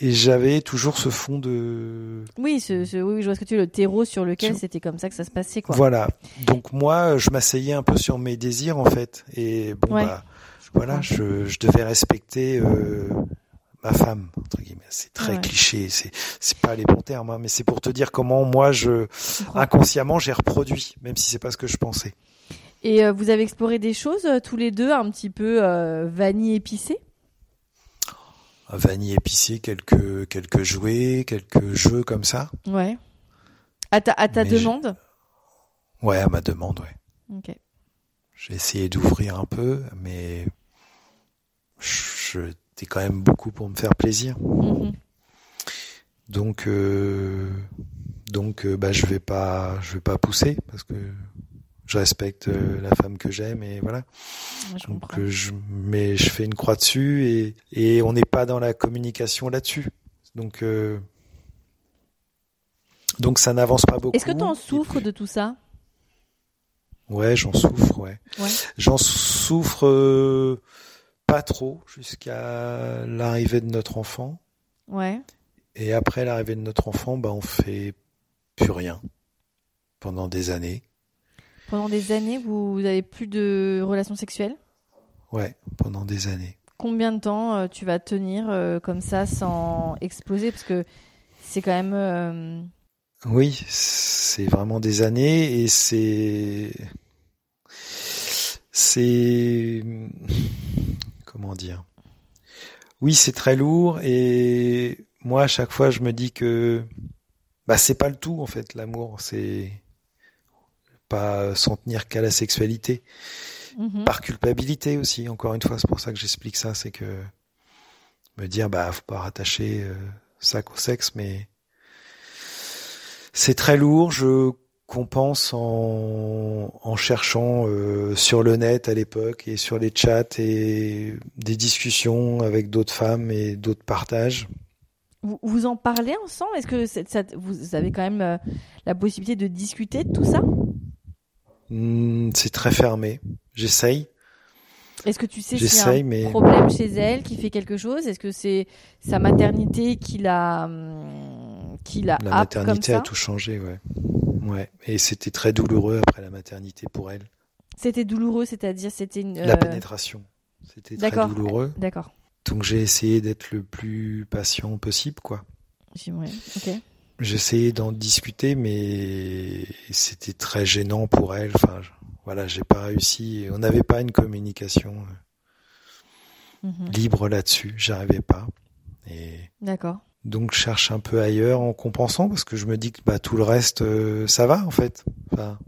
et j'avais toujours ce fond de Oui, ce, ce- oui, je vois ce que tu veux, le terreau sur lequel Sur- c'était comme ça que ça se passait, quoi. Voilà. Donc moi, je m'asseyais un peu sur mes désirs en fait, et bon Ouais. bah voilà, je, je devais respecter euh, ma femme entre guillemets. C'est très Ouais. cliché, c'est c'est pas les bons termes, hein, mais c'est pour te dire comment moi je inconsciemment j'ai reproduit, même si c'est pas ce que je pensais. Et euh, vous avez exploré des choses euh, tous les deux, un petit peu euh, vanille épicée? Vanille épicée, quelques quelques jouets, quelques jeux comme ça. Ouais. À ta, à ta demande? Ouais, à ma demande, ouais. Ok. J'ai essayé d'ouvrir un peu, mais je j'étais quand même beaucoup pour me faire plaisir. Mhm. Donc, euh, donc, euh, bah, je vais pas, je vais pas pousser parce que je respecte euh, la femme que j'aime et voilà. Ouais, je Donc, comprends. euh, je, mais je fais une croix dessus et et on n'est pas dans la communication là-dessus. Donc, euh, donc ça n'avance pas beaucoup. Est-ce que tu en souffres puis- de tout ça? Ouais, j'en souffre, ouais. Ouais. J'en souffre euh, pas trop jusqu'à l'arrivée de notre enfant. Ouais. Et après l'arrivée de notre enfant, bah, on fait plus rien pendant des années. Pendant des années, vous, vous avez plus de relations sexuelles? Ouais, pendant des années. Combien de temps euh, tu vas tenir euh, comme ça sans exploser? Parce que c'est quand même. euh, Oui, c'est vraiment des années et c'est c'est comment dire? Oui, c'est très lourd et moi à chaque fois je me dis que bah c'est pas le tout en fait l'amour, c'est pas s'en tenir qu'à la sexualité, mhm. par culpabilité aussi. Encore une fois, c'est pour ça que j'explique ça, c'est que me dire bah faut pas rattacher euh, ça qu'au sexe, mais c'est très lourd. Je compense en, en cherchant euh, sur le net à l'époque et sur les chats et des discussions avec d'autres femmes et d'autres partages. Vous, vous en parlez ensemble? Est-ce que ça, vous avez quand même euh, la possibilité de discuter de tout ça? Hmm, c'est très fermé. J'essaye. Est-ce que tu sais s'il y a un mais problème chez elle qui fait quelque chose? Est-ce que c'est sa maternité qui l'a hum, qui l'a la happe comme maternité a ça? tout changé, ouais. Ouais. Et c'était très douloureux après la maternité pour elle. C'était douloureux, c'est-à-dire c'était une. La euh, pénétration. C'était très douloureux. D'accord. Donc j'ai essayé d'être le plus patient possible, quoi. Ouais, ok. Essayé d'en discuter, mais c'était très gênant pour elle. Enfin, je- voilà, j'ai pas réussi. On n'avait pas une communication euh, Mhm. libre là-dessus. J'arrivais pas. Et D'accord. donc je cherche un peu ailleurs en compensant parce que je me dis que bah tout le reste euh, ça va en fait. Enfin,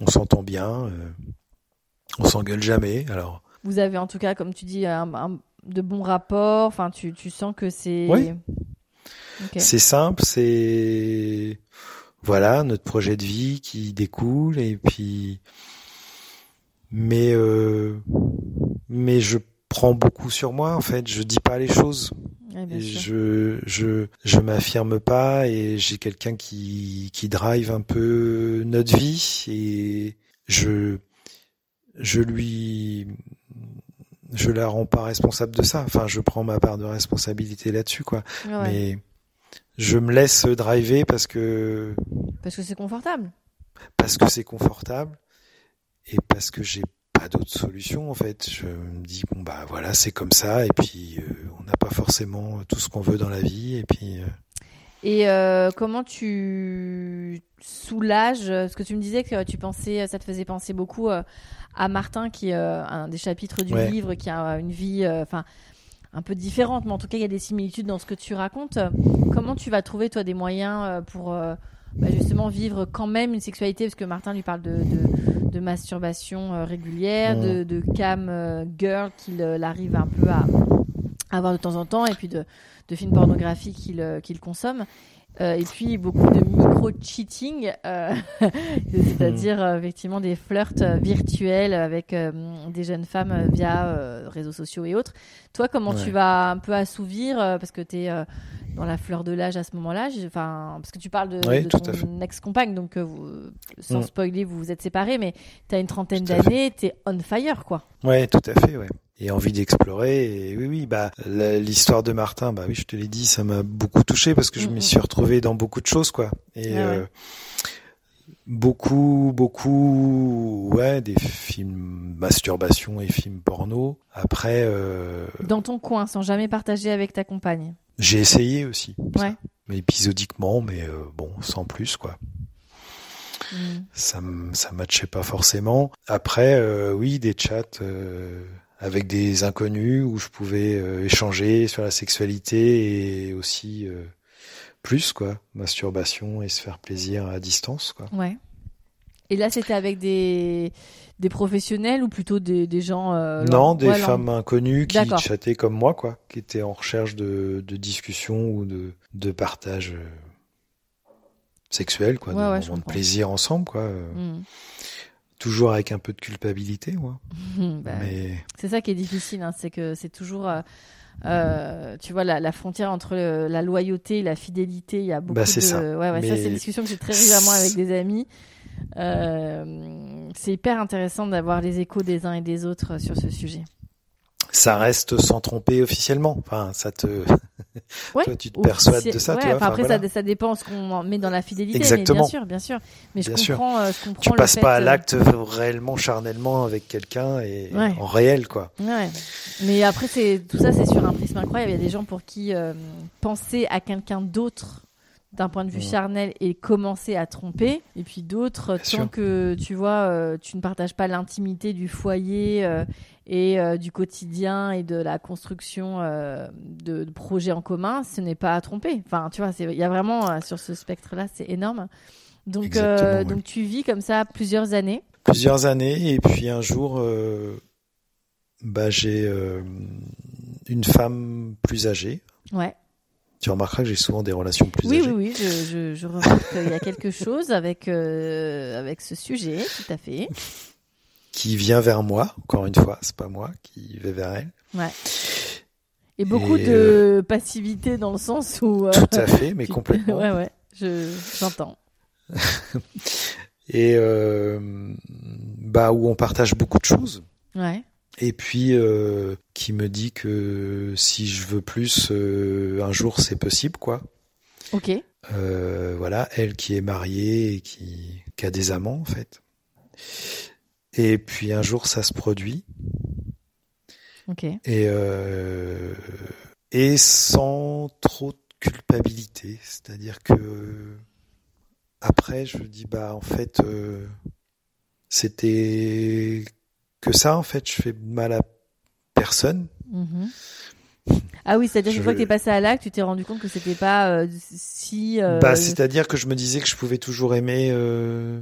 on s'entend bien, euh, on s'engueule jamais. Alors Vous avez en tout cas, comme tu dis, un, un- de bons rapports. Enfin, tu, tu sens que c'est. Oui. C'est simple, c'est voilà notre projet de vie qui découle et puis mais euh, mais je prends beaucoup sur moi en fait. Je dis pas les choses. Ouais, Et je je je m'affirme pas et j'ai quelqu'un qui qui drive un peu notre vie et je je lui je la rends pas responsable de ça. Enfin, je prends ma part de responsabilité là-dessus quoi. Ouais. Mais je me laisse driver parce que Parce que c'est confortable. parce que c'est confortable et parce que j'ai pas d'autre solution en fait. Je me dis bon bah voilà c'est comme ça et puis euh, on n'a pas forcément tout ce qu'on veut dans la vie et puis euh, Et euh, comment tu soulages Parce que tu me disais que tu pensais, ça te faisait penser beaucoup à Martin, qui est un des chapitres du Ouais. livre, qui a une vie, enfin, un peu différente, mais en tout cas, il y a des similitudes dans ce que tu racontes. Comment tu vas trouver toi des moyens euh, pour euh, bah, justement vivre quand même une sexualité? Parce que Martin lui parle de, de, de masturbation euh, régulière, de, de cam girl qu'il arrive un peu à, avoir de temps en temps, et puis de, de films pornographiques qu'il qu'il consomme. Euh, et puis beaucoup de micro-cheating, euh, <laughs> c'est-à-dire euh, effectivement des flirts virtuels avec euh, des jeunes femmes via réseaux sociaux et autres. Toi, comment Ouais. tu vas un peu assouvir, parce que tu es dans la fleur de l'âge à ce moment-là, enfin, parce que tu parles de, Oui, ton ex-compagne, donc vous- sans Mm. spoiler, vous vous êtes séparés, mais tu as une trentaine d'années, tu es on fire, quoi. Ouais, tout à fait, ouais. Et envie d'explorer. Et oui, oui, bah l'histoire de Martin, bah oui, je te l'ai dit, ça m'a beaucoup touché parce que je m'y suis retrouvé dans beaucoup de choses, quoi. Et Ah ouais. euh, beaucoup, beaucoup, ouais, des films masturbation et films porno. Après, euh, Dans ton coin, sans jamais partager avec ta compagne. j'ai essayé aussi, ça. Ouais. mais épisodiquement, mais euh, bon, sans plus, quoi. Mm. ça ça matchait pas forcément. Après, euh, oui, des chats euh, avec des inconnus où je pouvais euh, échanger sur la sexualité et aussi euh, plus quoi, masturbation et se faire plaisir à distance quoi. Ouais. Et là, c'était avec des, des professionnels ou plutôt des, des gens. euh, non, des ouais, femmes inconnues qui chattaient comme moi quoi, qui étaient en recherche de, de discussion ou de, de partage euh, sexuel quoi, Ouais, de ouais, plaisir ensemble quoi. euh, Mm. Toujours avec un peu de culpabilité moi. <laughs> Bah, mais C'est ça qui est difficile, hein, c'est que c'est toujours, euh, euh, tu vois, la, la frontière entre le- la loyauté et la fidélité. Il y a beaucoup Bah, c'est de, ça. ouais, ouais, ça c'est une discussion que j'ai très régulièrement avec des amis. Euh, c'est hyper intéressant d'avoir les échos des uns et des autres sur ce sujet. Ça reste sans tromper officiellement. Enfin, ça te, <laughs> Ouais. toi, tu te persuades de ça, ouais, tu vois. enfin, après, voilà. ça, ça dépend ce qu'on met dans la fidélité. Exactement. Mais bien sûr, bien sûr. Mais je Bien sûr. comprends, euh, je comprends Tu le passes fait, pas à euh, l'acte réellement charnellement avec quelqu'un et Ouais. en réel, quoi. Ouais. Mais après, c'est tout ça, c'est sur un prisme incroyable. Il y a des gens pour qui euh, penser à quelqu'un d'autre d'un point de vue Ouais. charnel et commencer à tromper. Et puis d'autres, tant sûr. que tu vois, euh, tu ne partages pas l'intimité du foyer euh, et euh, du quotidien et de la construction de, de projets en commun, ce n'est pas à tromper. Enfin, tu vois, il y a vraiment sur ce spectre-là, c'est énorme. Donc, donc tu vis comme ça plusieurs années. Plusieurs années et puis un jour, bah, j'ai une femme plus âgée. Ouais. Tu remarqueras que j'ai souvent des relations plus Oui, âgées. oui, oui, je, je, je remarque qu'il y a quelque chose avec, euh, avec ce sujet, tout à fait. Qui vient vers moi, encore une fois, c'est pas moi qui vais vers elle. Ouais. Et beaucoup Et, de passivité dans le sens où. euh, Tout à fait, mais <laughs> tu- complètement. ouais, ouais, je, j'entends. <laughs> Et euh, bah où on partage beaucoup de choses. Ouais. Et puis euh, qui me dit que si je veux plus, euh, un jour c'est possible, quoi. Ok. Euh, voilà, elle qui est mariée et qui, qui a des amants en fait. Et puis un jour ça se produit. Ok. Et, et sans trop de culpabilité. C'est-à-dire que après, je me dis, bah, en fait, c'était que ça, en fait, je fais mal à personne. Mhm. <laughs> Ah oui, c'est-à-dire Je- qu'une fois que t'es passé à l'acte, tu t'es rendu compte que c'était pas euh, si euh, Bah, c'est-à-dire que je me disais que je pouvais toujours aimer euh,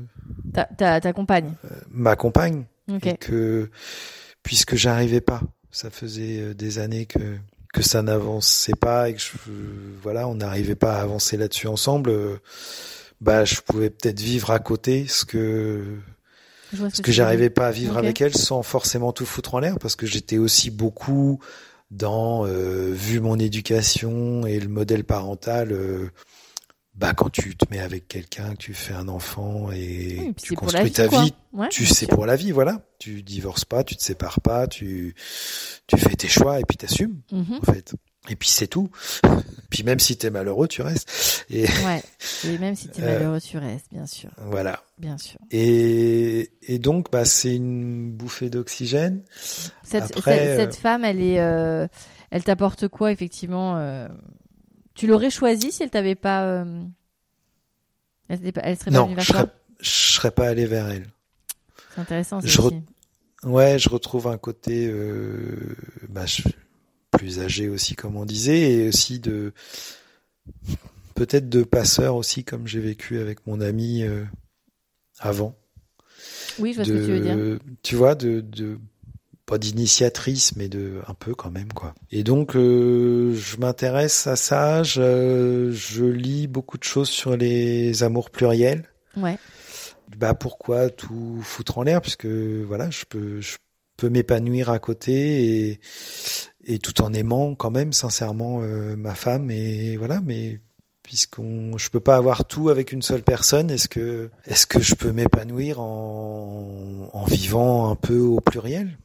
ta, ta, ta compagne. ma compagne. Ok. et que puisque j'arrivais pas, ça faisait euh, des années que que ça n'avançait pas et que je, voilà, on n'arrivait pas à avancer là-dessus ensemble. euh, Bah, je pouvais peut-être vivre à côté ce que Je vois ce ce que j'arrivais pas à vivre avec elle sans forcément tout foutre en l'air parce que j'étais aussi beaucoup dans euh, vu mon éducation et le modèle parental euh, bah quand tu te mets avec quelqu'un que tu fais un enfant et Oui, et puis tu construis vie, ta quoi. vie Ouais, tu sais sûr. pour la vie voilà tu divorces pas tu te sépares pas tu tu fais tes choix et puis t'assumes Mhm. en fait et puis c'est tout <laughs> puis même si t'es malheureux tu restes et Ouais. Et même si t'es <laughs> Euh, malheureux, tu restes, bien sûr, voilà bien sûr. et et donc bah c'est une bouffée d'oxygène Cette, Après, cette, euh, cette femme, elle est, euh, elle t'apporte quoi effectivement Tu l'aurais choisie si elle t'avait pas, elle, serait elle serait pas venue vers je serais je serais pas allé vers elle C'est intéressant. je re-. Ouais, je retrouve un côté bah, je- plus âgé aussi, comme on disait, et aussi de peut-être de passeur aussi, comme j'ai vécu avec mon ami euh, avant. Oui, je vois ce que tu veux dire. tu vois, de, de pas d'initiatrice, mais de un peu quand même quoi. Et donc, euh, je m'intéresse à ça. Je, je lis beaucoup de choses sur les amours pluriels Ouais. bah pourquoi tout foutre en l'air? Puisque voilà je peux je peux m'épanouir à côté et et tout en aimant quand même sincèrement euh, ma femme et voilà mais puisqu'on je peux pas avoir tout avec une seule personne est-ce que est-ce que je peux m'épanouir en en vivant un peu au pluriel?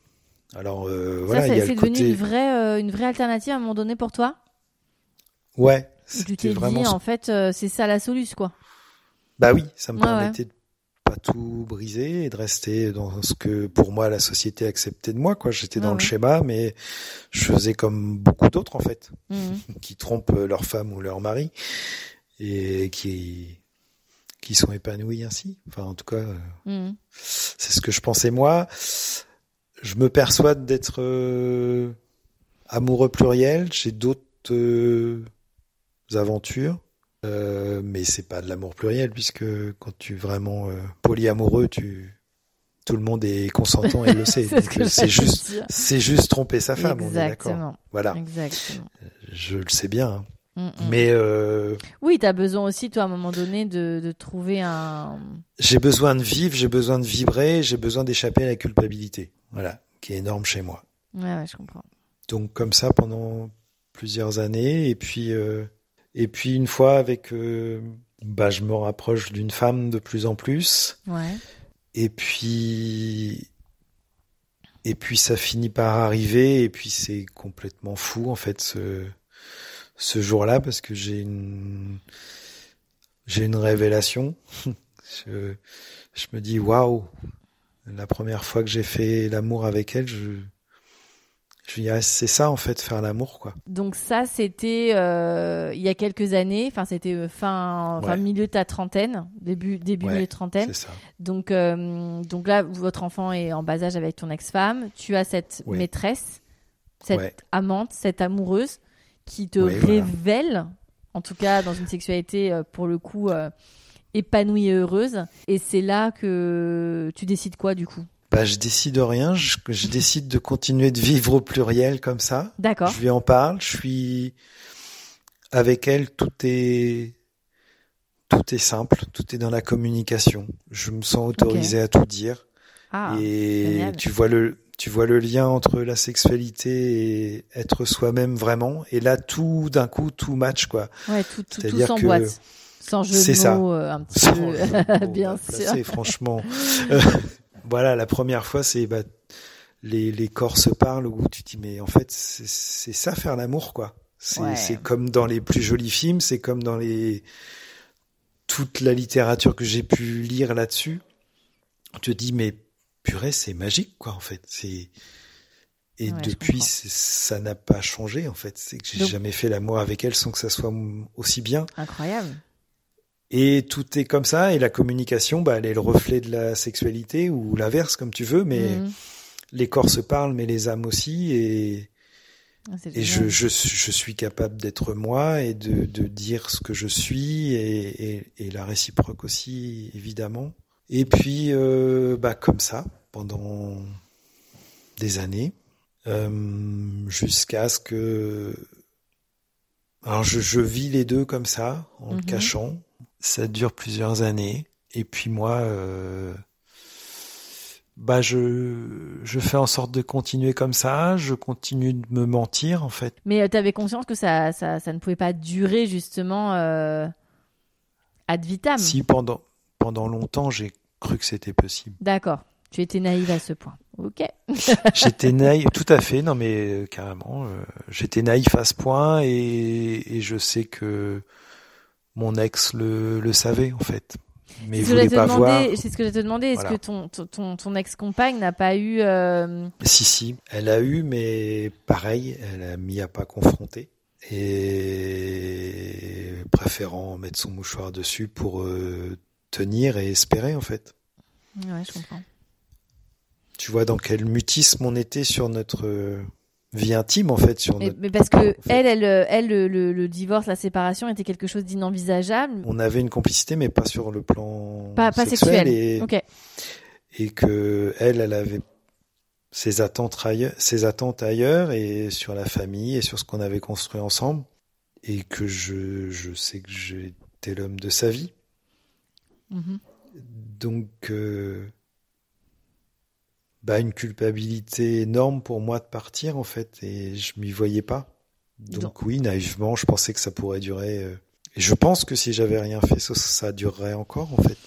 Alors euh, voilà ça, il y a le devenu côté une vraie, euh, une vraie alternative à un moment donné pour toi? ouais tu t'es vraiment dit, en fait, euh, c'est ça la solution, quoi. Bah oui, ça me Ouais, permettait de pas tout briser et de rester dans ce que pour moi la société acceptait de moi quoi. J'étais dans ouais. le schéma mais je faisais comme beaucoup d'autres en fait Mhm. qui trompent leur femme ou leur mari et qui qui sont épanouis ainsi. Enfin en tout cas euh, Mhm. c'est ce que je pensais moi. Je me persuade d'être euh, amoureux pluriel, j'ai d'autres euh, aventures euh, mais c'est pas de l'amour pluriel puisque quand tu es vraiment euh, polyamoureux, tu tout le monde est consentant et le <laughs> sait. C'est euh, juste c'est juste tromper sa femme, on est d'accord. Exactement. Voilà, Exactement. je le sais bien. hein. Mhm. Mais euh, Oui, t'as besoin aussi, toi, à un moment donné, de, de trouver un. j'ai besoin de vivre, j'ai besoin de vibrer, j'ai besoin d'échapper à la culpabilité. Voilà, qui est énorme chez moi. Ouais, ouais, je comprends. Donc comme ça pendant plusieurs années et puis euh, et puis une fois avec euh, bah je me rapproche d'une femme de plus en plus. Ouais. et puis et puis ça finit par arriver. Et puis c'est complètement fou en fait ce ce jour-là parce que j'ai une j'ai une révélation. <laughs> Je, je me dis waouh la première fois que j'ai fait l'amour avec elle je je me dis ah, c'est ça en fait faire l'amour quoi Donc ça, c'était euh, il y a quelques années. Enfin, c'était euh, fin, milieu de ta trentaine, début début Ouais, milieu de trentaine. ça Donc euh, donc là, votre enfant est en bas âge avec ton ex-femme. Tu as cette maîtresse, cette Ouais. amante, cette amoureuse qui te voilà. révèle, en tout cas dans une sexualité pour le coup euh, épanouie et heureuse. Et c'est là que tu décides quoi du coup? Bah je décide rien je, je décide de continuer de vivre au pluriel comme ça D'accord. Je lui en parle, je suis avec elle, tout est tout est simple, tout est dans la communication. Je me sens autorisé à tout dire Ah. et génial. tu vois le tu vois le lien entre la sexualité et être soi-même vraiment et là tout d'un coup tout match quoi. Ouais, tout, tout, tout s'emboîte. Sans jeu C'est de ça. mots, euh, un petit Sans peu. <laughs> Bien sûr. placé, franchement. <laughs> Voilà, la première fois c'est bah, les les corps se parlent où tu te dis mais en fait c'est ça faire l'amour quoi. C'est Ouais. c'est comme dans les plus jolis films, c'est comme dans les toute la littérature que j'ai pu lire là-dessus. Tu te dis mais purée, c'est magique quoi en fait. C'est Et Ouais, depuis, ça n'a pas changé en fait. C'est que j'ai jamais fait l'amour avec elle sans que ça soit aussi bien. Incroyable. Et tout est comme ça. Et la communication, bah, elle est le reflet de la sexualité ou l'inverse, comme tu veux. Mais Mhm. les corps se parlent, mais les âmes aussi. Et, Ah, et je, je, suis- je suis capable d'être moi et de, de dire ce que je suis et, et, et la réciproque aussi, évidemment. Et puis, euh, bah, comme ça, pendant des années, euh, jusqu'à ce que... Alors, je, je vis les deux comme ça, en le Mhm. cachant. Ça dure plusieurs années. Et puis moi, euh, bah je, je fais en sorte de continuer comme ça. Je continue de me mentir, en fait. Mais tu avais conscience que ça, ça, ça ne pouvait pas durer justement euh, ad vitam? Si pendant, pendant longtemps, j'ai cru que c'était possible. D'accord. Tu étais naïve à ce point. Ok. <laughs> J'étais naïf, tout à fait, non mais euh, carrément, euh, j'étais naïf à ce point et, et je sais que mon ex le, le savait en fait. Mais voulait te pas voir. C'est ce que j'allais te demander. Est-ce Voilà. que ton, ton, ton, ton ex-compagne n'a pas eu. euh, Si, si, elle a eu, mais pareil, elle a mis à pas confronter. Et préférant mettre son mouchoir dessus pour euh, tenir et espérer, en fait. Ouais, je comprends. Tu vois dans quel mutisme on était sur notre euh, vie intime, en fait, sur Mais, notre... mais parce que en fait. elle, elle, elle, le, le- le divorce, la séparation était quelque chose d'inenvisageable. On avait une complicité, mais pas sur le plan Pas, pas sexuel. sexuel. Et, Ok. et que elle, elle avait ses attentes ailleurs, ses attentes ailleurs et sur la famille et sur ce qu'on avait construit ensemble. Et que je, je sais que j'étais l'homme de sa vie. Mhm. Donc, euh, bah, une culpabilité énorme pour moi de partir, en fait, et je m'y voyais pas. Donc, Donc- oui, naïvement, je pensais que ça pourrait durer. euh, et je pense que si j'avais rien fait, ça, ça durerait encore, en fait.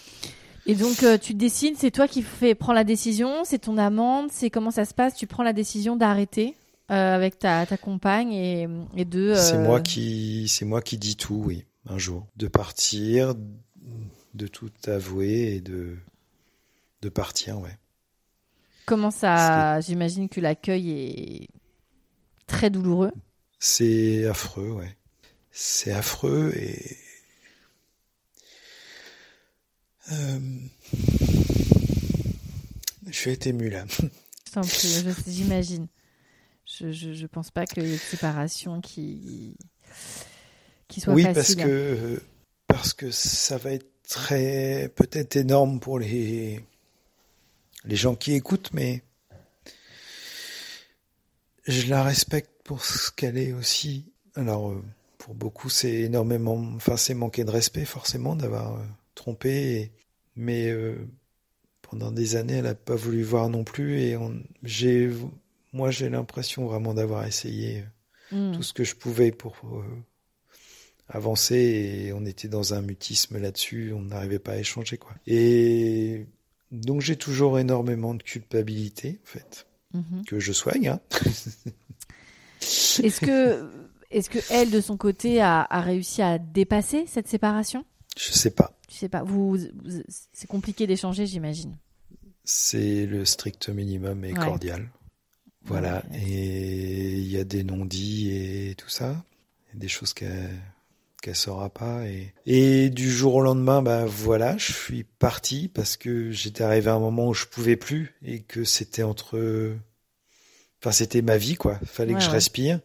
Et donc, euh, tu décides, c'est toi qui fais, prends la décision, c'est ton amende, c'est comment ça se passe Tu prends la décision d'arrêter euh, avec ta, ta compagne et, et de. C'est moi qui, c'est moi qui dis tout, oui, un jour, de partir, de tout avouer et de, de partir, ouais. Comment ça J'imagine que l'accueil est très douloureux. C'est affreux, ouais. C'est affreux et. Euh... Je suis ému là. J'imagine. Je, je, je pense pas qu'il y ait une séparation qui, qui oui, parce que parce que ça va être très peut-être énorme pour les les gens qui écoutent, mais je la respecte pour ce qu'elle est aussi. Alors euh, pour beaucoup, c'est énormément, enfin c'est manquer de respect forcément d'avoir euh, trompé, et- mais euh, pendant des années, elle a pas voulu voir non plus, et on, j'ai, moi j'ai l'impression vraiment d'avoir essayé Mm. tout ce que je pouvais pour avancer et on était dans un mutisme là-dessus, on n'arrivait pas à échanger quoi. Et donc j'ai toujours énormément de culpabilité en fait Mhm. que je soigne. Hein. Est-ce que, est-ce que elle, de son côté, a, a réussi à dépasser cette séparation? Je sais pas. Tu sais pas. Vous, vous- c'est compliqué d'échanger, j'imagine. C'est le strict minimum et Ouais. cordial. Voilà. Ouais. Et il y a des non-dits et tout ça. Il y a des choses qu'elle qu'elle saura pas. Et, et du jour au lendemain, bah voilà, je suis parti parce que j'étais arrivé à un moment où je pouvais plus et que c'était entre, enfin c'était ma vie quoi. Fallait Ouais, que je ouais. respire.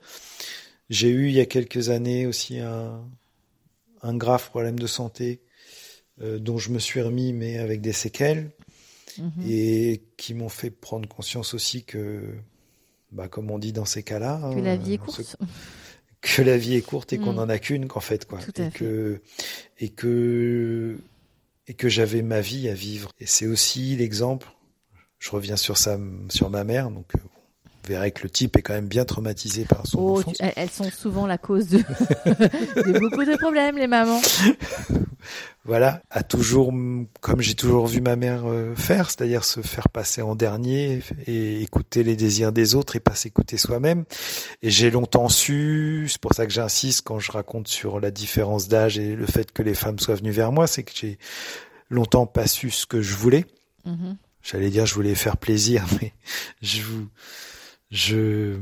J'ai eu il y a quelques années aussi un un grave problème de santé euh, dont je me suis remis mais avec des séquelles Mhm. et qui m'ont fait prendre conscience aussi que, bah, comme on dit dans ces cas-là, Que la hein, vie est courte. Que la vie est courte et qu'on Mm. en a qu'une qu'en fait quoi, Tout à et fait. que et que et que j'avais ma vie à vivre. Et c'est aussi l'exemple. Je reviens sur ça, sur ma mère, donc euh, verrez que le type est quand même bien traumatisé par son Oh, enfance. tu- elles, sont souvent la cause de, <laughs> de beaucoup de problèmes, les mamans. <laughs> voilà, a toujours, comme j'ai toujours vu ma mère euh, faire, c'est-à-dire se faire passer en dernier et écouter les désirs des autres et pas s'écouter soi-même. Et j'ai longtemps su, c'est pour ça que j'insiste quand je raconte sur la différence d'âge et le fait que les femmes soient venues vers moi, c'est que j'ai longtemps pas su ce que je voulais. Mhm. J'allais dire je voulais faire plaisir, <laughs> mais je vous, je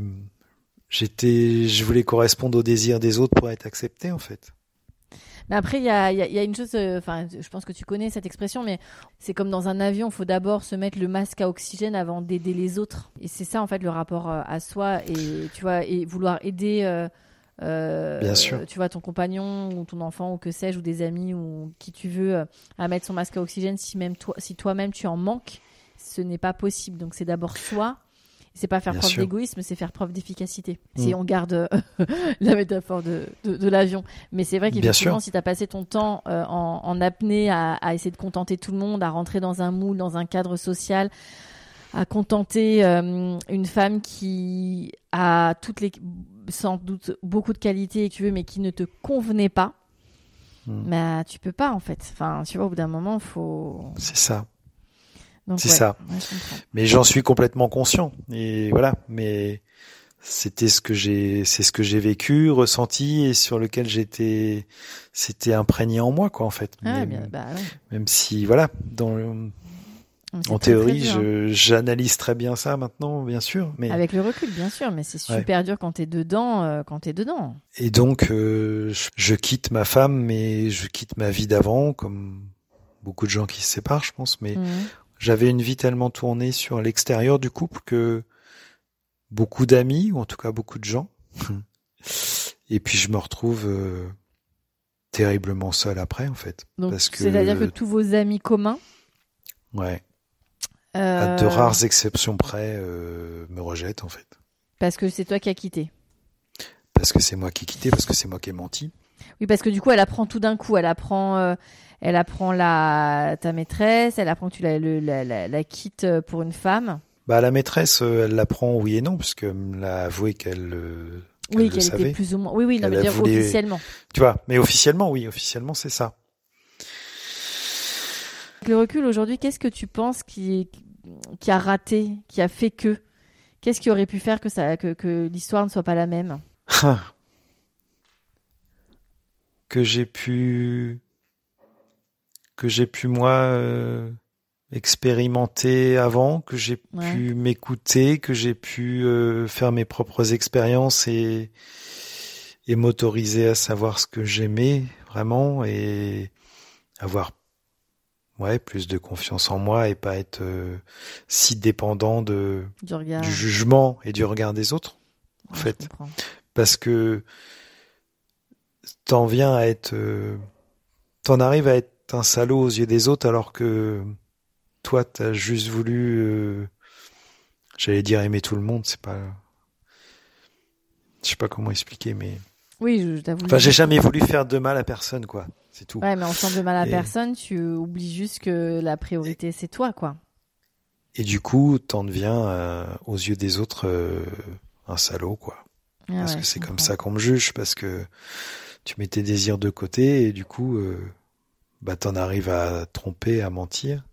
j'étais je voulais correspondre aux désirs des autres pour être accepté en fait. Mais après, il y a, y, y a, une chose, euh, enfin, je pense que tu connais cette expression, mais c'est comme dans un avion, il faut d'abord se mettre le masque à oxygène avant d'aider les autres. Et c'est ça, en fait, le rapport euh, à soi et, tu vois, et vouloir aider. Euh, euh, Bien sûr. tu vois, ton compagnon ou ton enfant ou que sais-je, ou des amis ou qui tu veux à mettre son masque à oxygène si même toi, si toi-même tu en manques, ce n'est pas possible. Donc c'est d'abord soi c'est pas faire preuve d'égoïsme, c'est faire preuve d'efficacité. Si mm. on garde euh, <laughs> la métaphore de, de, l'avion. Mais c'est vrai qu'effectivement, si tu as passé ton temps euh, en, en, apnée à, à, essayer de contenter tout le monde, à rentrer dans un moule, dans un cadre social, à contenter euh, une femme qui a toutes les, sans doute beaucoup de qualités, tu veux, mais qui ne te convenait pas, mm. bah, tu peux pas en fait. Enfin, tu vois, au bout d'un moment, faut. C'est ça c'est ça. mais j'en suis complètement conscient. Et voilà. Mais c'était ce que j'ai, c'est ce que j'ai vécu, ressenti et sur lequel j'étais, c'était imprégné en moi, quoi, en fait. Ah, bah, même si, voilà, dans en théorie, j'analyse très bien ça maintenant, bien sûr. Mais avec le recul, bien sûr, mais c'est super dur quand t'es dedans, euh, quand t'es dedans. Et donc, euh, je, quitte ma femme, mais je quitte ma vie d'avant, comme beaucoup de gens qui se séparent, je pense. Mais mmh j'avais une vie tellement tournée sur l'extérieur du couple que beaucoup d'amis, ou en tout cas beaucoup de gens. <laughs> Et puis je me retrouve euh, terriblement seul après, en fait. parce que c'est-à-dire que tous vos amis communs. Ouais. À de euh, rares exceptions près, euh, me rejettent en fait. Parce que c'est toi qui as quitté. Parce que c'est moi qui ai quitté, parce que c'est moi qui ai menti. Oui, parce que du coup, elle apprend tout d'un coup. Elle apprend, elle apprend la ta maîtresse, elle apprend que tu la, la, la, quittes pour une femme. Bah la maîtresse, euh, elle l'apprend oui et non puisque elle a avoué qu'elle euh, oui qu'elle était plus ou moins oui oui non mais dire officiellement. Tu vois, mais officiellement oui, officiellement c'est ça. Avec le recul aujourd'hui, qu'est-ce que tu penses qui qui a raté, qui a fait que? Qu'est-ce qui aurait pu faire que ça que, que l'histoire ne soit pas la même? <laughs> Que j'ai pu que j'ai pu moi euh, expérimenter avant, que j'ai pu m'écouter, que j'ai pu euh, faire mes propres expériences et et m'autoriser à savoir ce que j'aimais vraiment et avoir ouais plus de confiance en moi et pas être euh, si dépendant de du, jugement et du regard des autres en fait. parce que t'en viens à être t'en arrives à être un salaud aux yeux des autres alors que toi t'as juste voulu euh, j'allais dire aimer tout le monde c'est pas je sais pas comment expliquer mais oui je enfin j'ai jamais voulu faire de mal à personne quoi c'est tout. Ouais mais en faisant de mal à personne tu oublies juste que la priorité c'est toi quoi. Et du coup t'en deviens euh, aux yeux des autres euh, un salaud quoi. Ah parce que c'est comme ça qu'on me juge parce que tu mets tes désirs de côté et du coup bah t'en arrives à tromper, à mentir,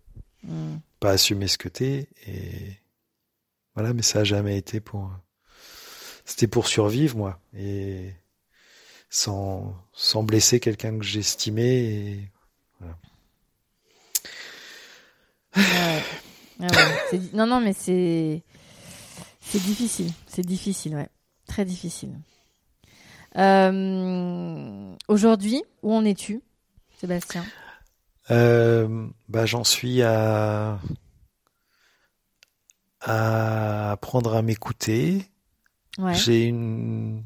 mm. pas assumer ce que t'es et voilà. Mais ça a jamais été pour. C'était pour survivre moi et sans sans blesser quelqu'un que j'estimais et voilà. non non mais c'est c'est difficile, c'est difficile ouais, très difficile. Euh, Aujourd'hui, où en es-tu, Sébastien? Euh, bah, J'en suis à, à apprendre à m'écouter. J'ai une,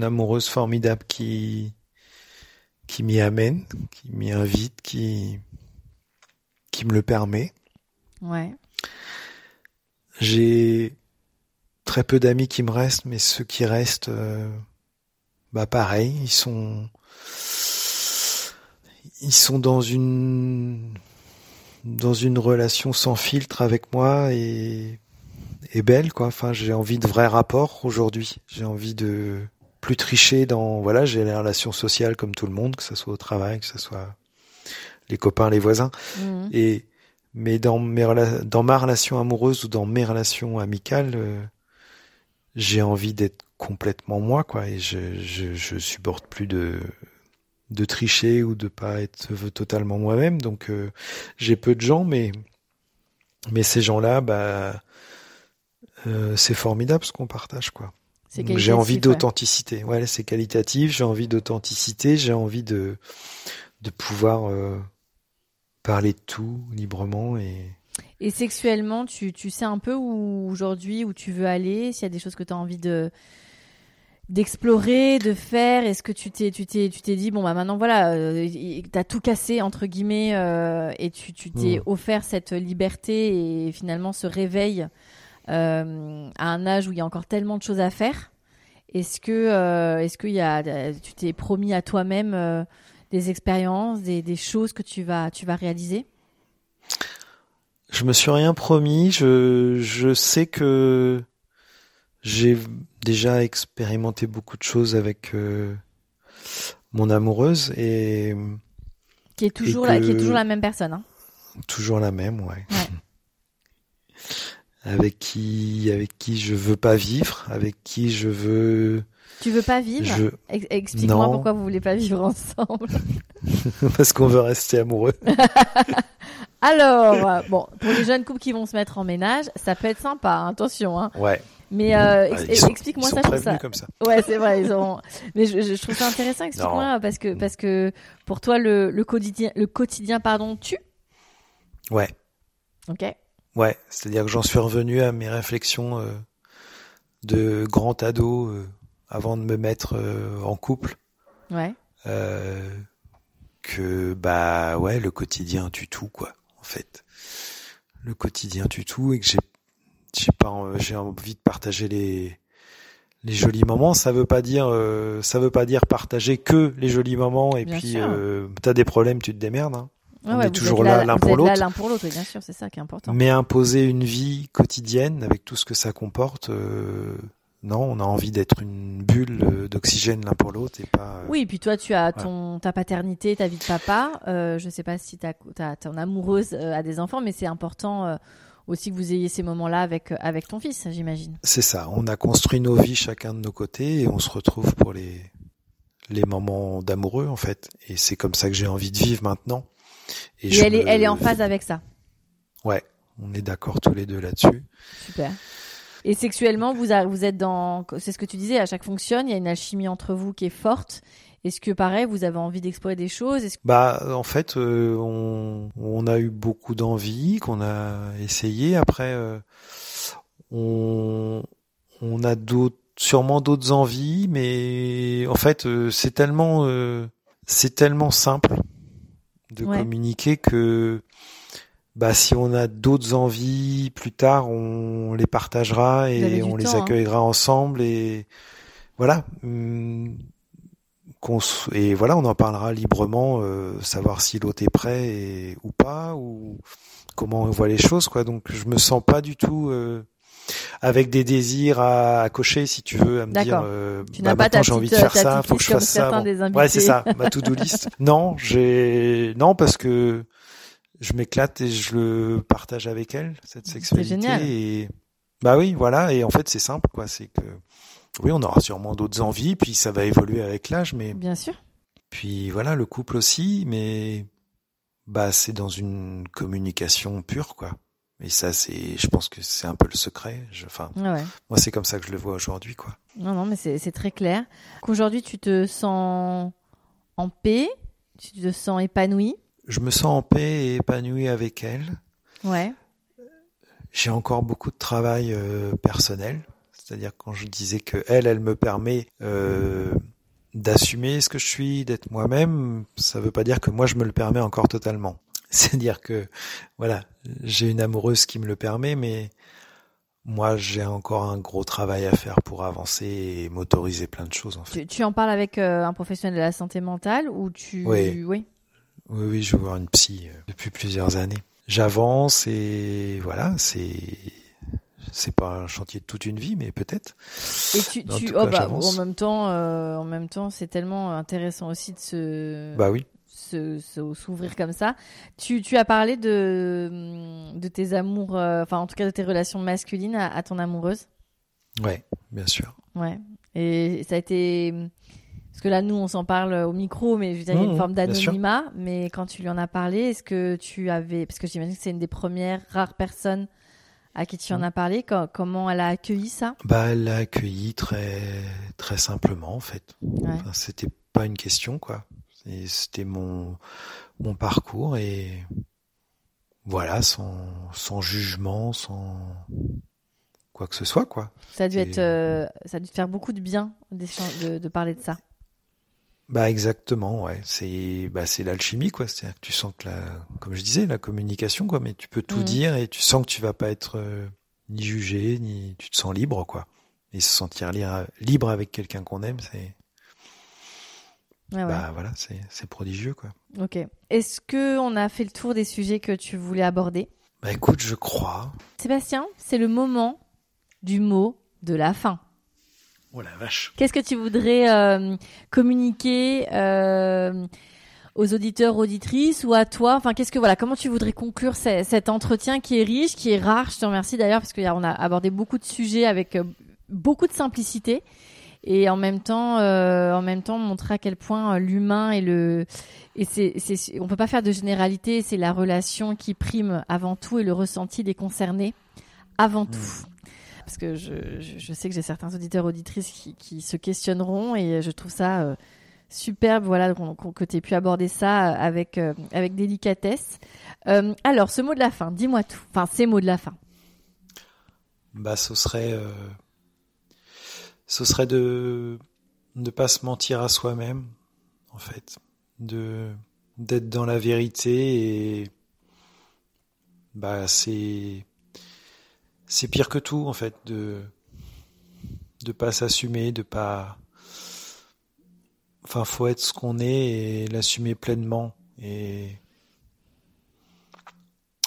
amoureuse formidable qui, qui m'y amène, qui m'y invite, qui, qui me le permet. Ouais. J'ai très peu d'amis qui me restent, mais ceux qui restent, euh, bah pareil, ils sont ils sont dans une dans une relation sans filtre avec moi et et belle quoi. Enfin, j'ai envie de vrais rapports aujourd'hui. J'ai envie de plus tricher dans voilà, j'ai les relations sociales comme tout le monde, que ce soit au travail, que ce soit les copains, les voisins. Mhm. Et mais dans mes dans ma relation amoureuse ou dans mes relations amicales, euh, j'ai envie d'être complètement moi quoi et je, je je supporte plus de de tricher ou de pas être totalement moi-même. Donc euh, j'ai peu de gens, mais mais ces gens-là, bah euh, c'est formidable ce qu'on partage, quoi. J'ai envie ouais. d'authenticité. Ouais, c'est qualitatif. J'ai envie d'authenticité. J'ai envie de de pouvoir euh, parler de tout librement et Et sexuellement, tu, tu sais un peu où aujourd'hui où tu veux aller, s'il y a des choses que tu as envie de d'explorer, de faire, est-ce que tu t'es tu t'es tu t'es dit bon bah maintenant voilà, euh, tu as tout cassé entre guillemets euh, et tu tu t'es Mm. offert cette liberté et finalement ce réveil euh, à un âge où il y a encore tellement de choses à faire. Est-ce que euh, est-ce qu'il y a tu t'es promis à toi-même des expériences, des, des choses que tu vas tu vas réaliser? Je me suis rien promis. Je, je sais que j'ai déjà expérimenté beaucoup de choses avec euh, mon amoureuse et qui est toujours la, qui est que- toujours la même personne hein toujours la même, ouais. Ouais. <laughs> avec qui, avec qui je veux pas vivre, avec qui je veux, Tu veux pas vivre? Je, Explique-moi pourquoi vous voulez pas vivre ensemble. <laughs> parce qu'on veut rester amoureux. <laughs> Alors, bon, pour les jeunes couples qui vont se mettre en ménage, ça peut être sympa, hein, attention. Hein. Ouais. Mais euh, Ah, ex- explique-moi ça, je trouve prévenus ça. comme ça. Ouais, c'est vrai, ils ont. Mais je, trouve ça intéressant. Explique-moi parce que parce que pour toi le, le quotidien le quotidien pardon tue? Ouais. Ok. Ouais. C'est-à-dire que j'en suis revenu à mes réflexions euh, de grand ado euh, avant de me mettre euh, en couple. Ouais. que bah ouais le quotidien tue tout quoi en fait le quotidien tue tout et que j'ai j'ai pas en- j'ai envie de partager les les jolis moments ça veut pas dire euh, ça veut pas dire partager que les jolis moments et Bien puis euh, t'as des problèmes tu te démerdes hein. Ouais, On ouais, est toujours là l'un pour l'autre. l'un pour l'autre, bien sûr, c'est ça qui est important. mais imposer une vie quotidienne avec tout ce que ça comporte euh, non on a envie d'être une bulle euh, d'oxygène l'un pour l'autre et pas euh, Oui, et puis toi, tu as ton ta paternité, ta vie de papa. Euh, je sais pas si ta ton amoureuse euh, a des enfants, mais c'est important euh, aussi que vous ayez ces moments-là avec euh, avec ton fils, j'imagine. C'est ça, on a construit nos vies chacun de nos côtés et on se retrouve pour les les moments d'amoureux en fait. Et c'est comme ça que j'ai envie de vivre maintenant. Et, je elle est elle est en phase avec ça. Ouais, on est d'accord tous les deux là-dessus. Super. Et sexuellement, vous a- vous êtes dans c'est ce que tu disais, à chaque fonction, il y a une alchimie entre vous qui est forte. Est-ce que pareil, vous avez envie d'explorer des choses? Est-ce que- Bah en fait, euh, on on a eu beaucoup d'envie qu'on a essayé. Après, euh, on on a d'autres sûrement d'autres envies, mais en fait, euh, c'est tellement c'est tellement simple de Ouais. communiquer que bah si on a d'autres envies plus tard, on les partagera et on les hein. accueillera ensemble et voilà. Hum, et voilà, on en parlera librement, euh, savoir si l'autre est prêt et, ou pas, ou comment on voit les choses, quoi. Donc je me sens pas du tout euh, avec des désirs à, à cocher, si tu veux, à me dire, euh, Tu bah, maintenant j'ai envie de faire ça, faut que je fasse ça. certains bon. Ouais, c'est ça, ma to-do list. <laughs> non, j'ai non parce que je m'éclate et je le partage avec elle cette sexualité génial. et bah oui, voilà. Et en fait, c'est simple, quoi. C'est que oui, on aura sûrement d'autres envies, puis ça va évoluer avec l'âge, mais Bien sûr. puis voilà, le couple aussi, mais bah c'est dans une communication pure, quoi. Et ça, c'est, je pense que c'est un peu le secret. Je, enfin, Ouais, moi, c'est comme ça que je le vois aujourd'hui, quoi. Non, non, mais c'est c'est très clair. Qu'aujourd'hui, tu te sens en paix, tu te sens épanoui. Je me sens en paix et épanoui avec elle. Ouais. J'ai encore beaucoup de travail euh, personnel. C'est-à-dire quand je disais que elle, elle me permet euh, d'assumer ce que je suis, d'être moi-même, ça veut pas dire que moi je me le permets encore totalement. <laughs> C'est-à-dire que voilà, j'ai une amoureuse qui me le permet, mais moi j'ai encore un gros travail à faire pour avancer et m'autoriser plein de choses en fait. Tu, tu en parles avec euh, un professionnel de la santé mentale ou tu Oui. oui. Oui, oui, je vais voir une psy euh, depuis plusieurs années. J'avance et voilà, c'est c'est pas un chantier de toute une vie, mais peut-être. Et tu, En tu tout oh cas, bah, en même temps, euh, en même temps, c'est tellement intéressant aussi de se, Bah oui. se, se- s'ouvrir comme ça. Tu, tu as parlé de, de tes amours, euh, enfin en tout cas de tes relations masculines à, à ton amoureuse. Ouais, bien sûr. Ouais. Et ça a été parce que là nous on s'en parle au micro, mais je veux dire, il y a une Mmh, forme d'anonymat. Mais quand tu lui en as parlé, est-ce que tu avais, parce que j'imagine que c'est une des premières rares personnes à qui tu en as parlé? comment elle a accueilli ça? Bah, elle l'a accueilli très très simplement en fait. c'était pas une question quoi. C'était mon mon parcours et voilà, sans sans jugement, sans quoi que ce soit quoi. Ça a dû être, euh, ça a dû te faire beaucoup de bien de, de parler de ça. Bah exactement, ouais. C'est bah c'est l'alchimie quoi. C'est-à-dire que tu sens que la, comme je disais, la communication quoi. Mais tu peux tout mmh. dire et tu sens que tu vas pas être euh, ni jugé ni tu te sens libre quoi. Et se sentir libre avec quelqu'un qu'on aime, c'est bah voilà, c'est c'est prodigieux quoi. Ok. Est-ce que on a fait le tour des sujets que tu voulais aborder? Bah écoute, je crois. Sébastien, c'est le moment du mot de la fin. Oh la vache. Qu'est-ce que tu voudrais euh, communiquer euh, aux auditeurs, auditrices ou à toi? Enfin, qu'est-ce que voilà Comment tu voudrais conclure cet entretien qui est riche, qui est rare? Je te remercie d'ailleurs parce qu'on a abordé beaucoup de sujets avec euh, beaucoup de simplicité et en même temps, en même temps, montrer à quel point l'humain et le et c'est, c'est, on peut pas faire de généralité. C'est la relation qui prime avant tout et le ressenti des concernés avant mmh. Parce que je, sais que j'ai certains auditeurs auditrices qui, se questionneront et je trouve ça euh, superbe voilà que tu aies pu aborder ça avec euh, avec délicatesse. Euh, alors ce mot de la fin, dis-moi tout. Enfin ces mots de la fin. Bah ce serait ce serait de ne pas se mentir à soi-même en fait, de d'être dans la vérité et bah c'est c'est pire que tout en fait de de pas s'assumer, de pas enfin faut être ce qu'on est et l'assumer pleinement et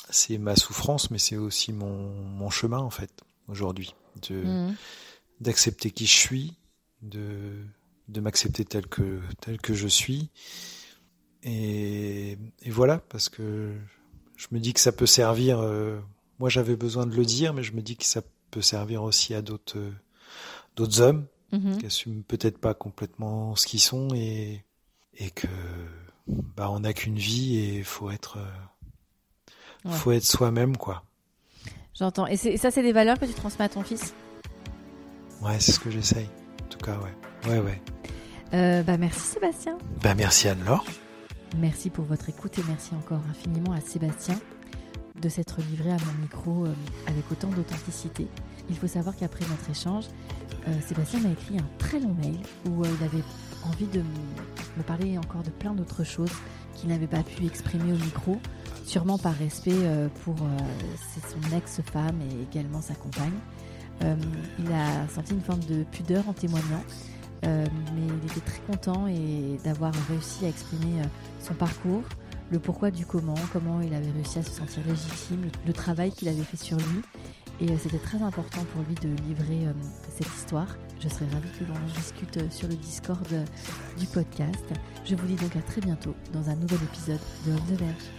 c'est ma souffrance mais c'est aussi mon, mon chemin en fait aujourd'hui de mmh. d'accepter qui je suis, de de m'accepter tel que tel que je suis et, et voilà parce que je me dis que ça peut servir euh, moi j'avais besoin de le dire, mais je me dis que ça peut servir aussi à d'autres euh, d'autres hommes mhm. qui assument peut-être pas complètement ce qu'ils sont et et que bah on n'a qu'une vie et faut être euh, faut être soi-même quoi. J'entends. Et, ça c'est des valeurs que tu transmets à ton fils? Ouais, c'est ce que j'essaye. En tout cas, ouais, ouais, ouais. Euh, bah merci Sébastien. Bah merci Anne-Laure. Merci pour votre écoute et merci encore infiniment à Sébastien de s'être livré à mon micro euh, avec autant d'authenticité. Il faut savoir qu'après notre échange, euh, Sébastien m'a écrit un très long mail où euh, il avait envie de me parler encore de plein d'autres choses qu'il n'avait pas pu exprimer au micro, sûrement par respect pour son ex-femme et également sa compagne. il a senti une forme de pudeur en témoignant, mais il était très content d'avoir réussi à exprimer son parcours, le pourquoi du comment, comment il avait réussi à se sentir légitime, le, travail qu'il avait fait sur lui. Et euh, c'était très important pour lui de livrer euh, cette histoire. Je serais ravie que l'on discute euh, sur le Discord du podcast. Je vous dis donc à très bientôt dans un nouvel épisode de Homme de Verge.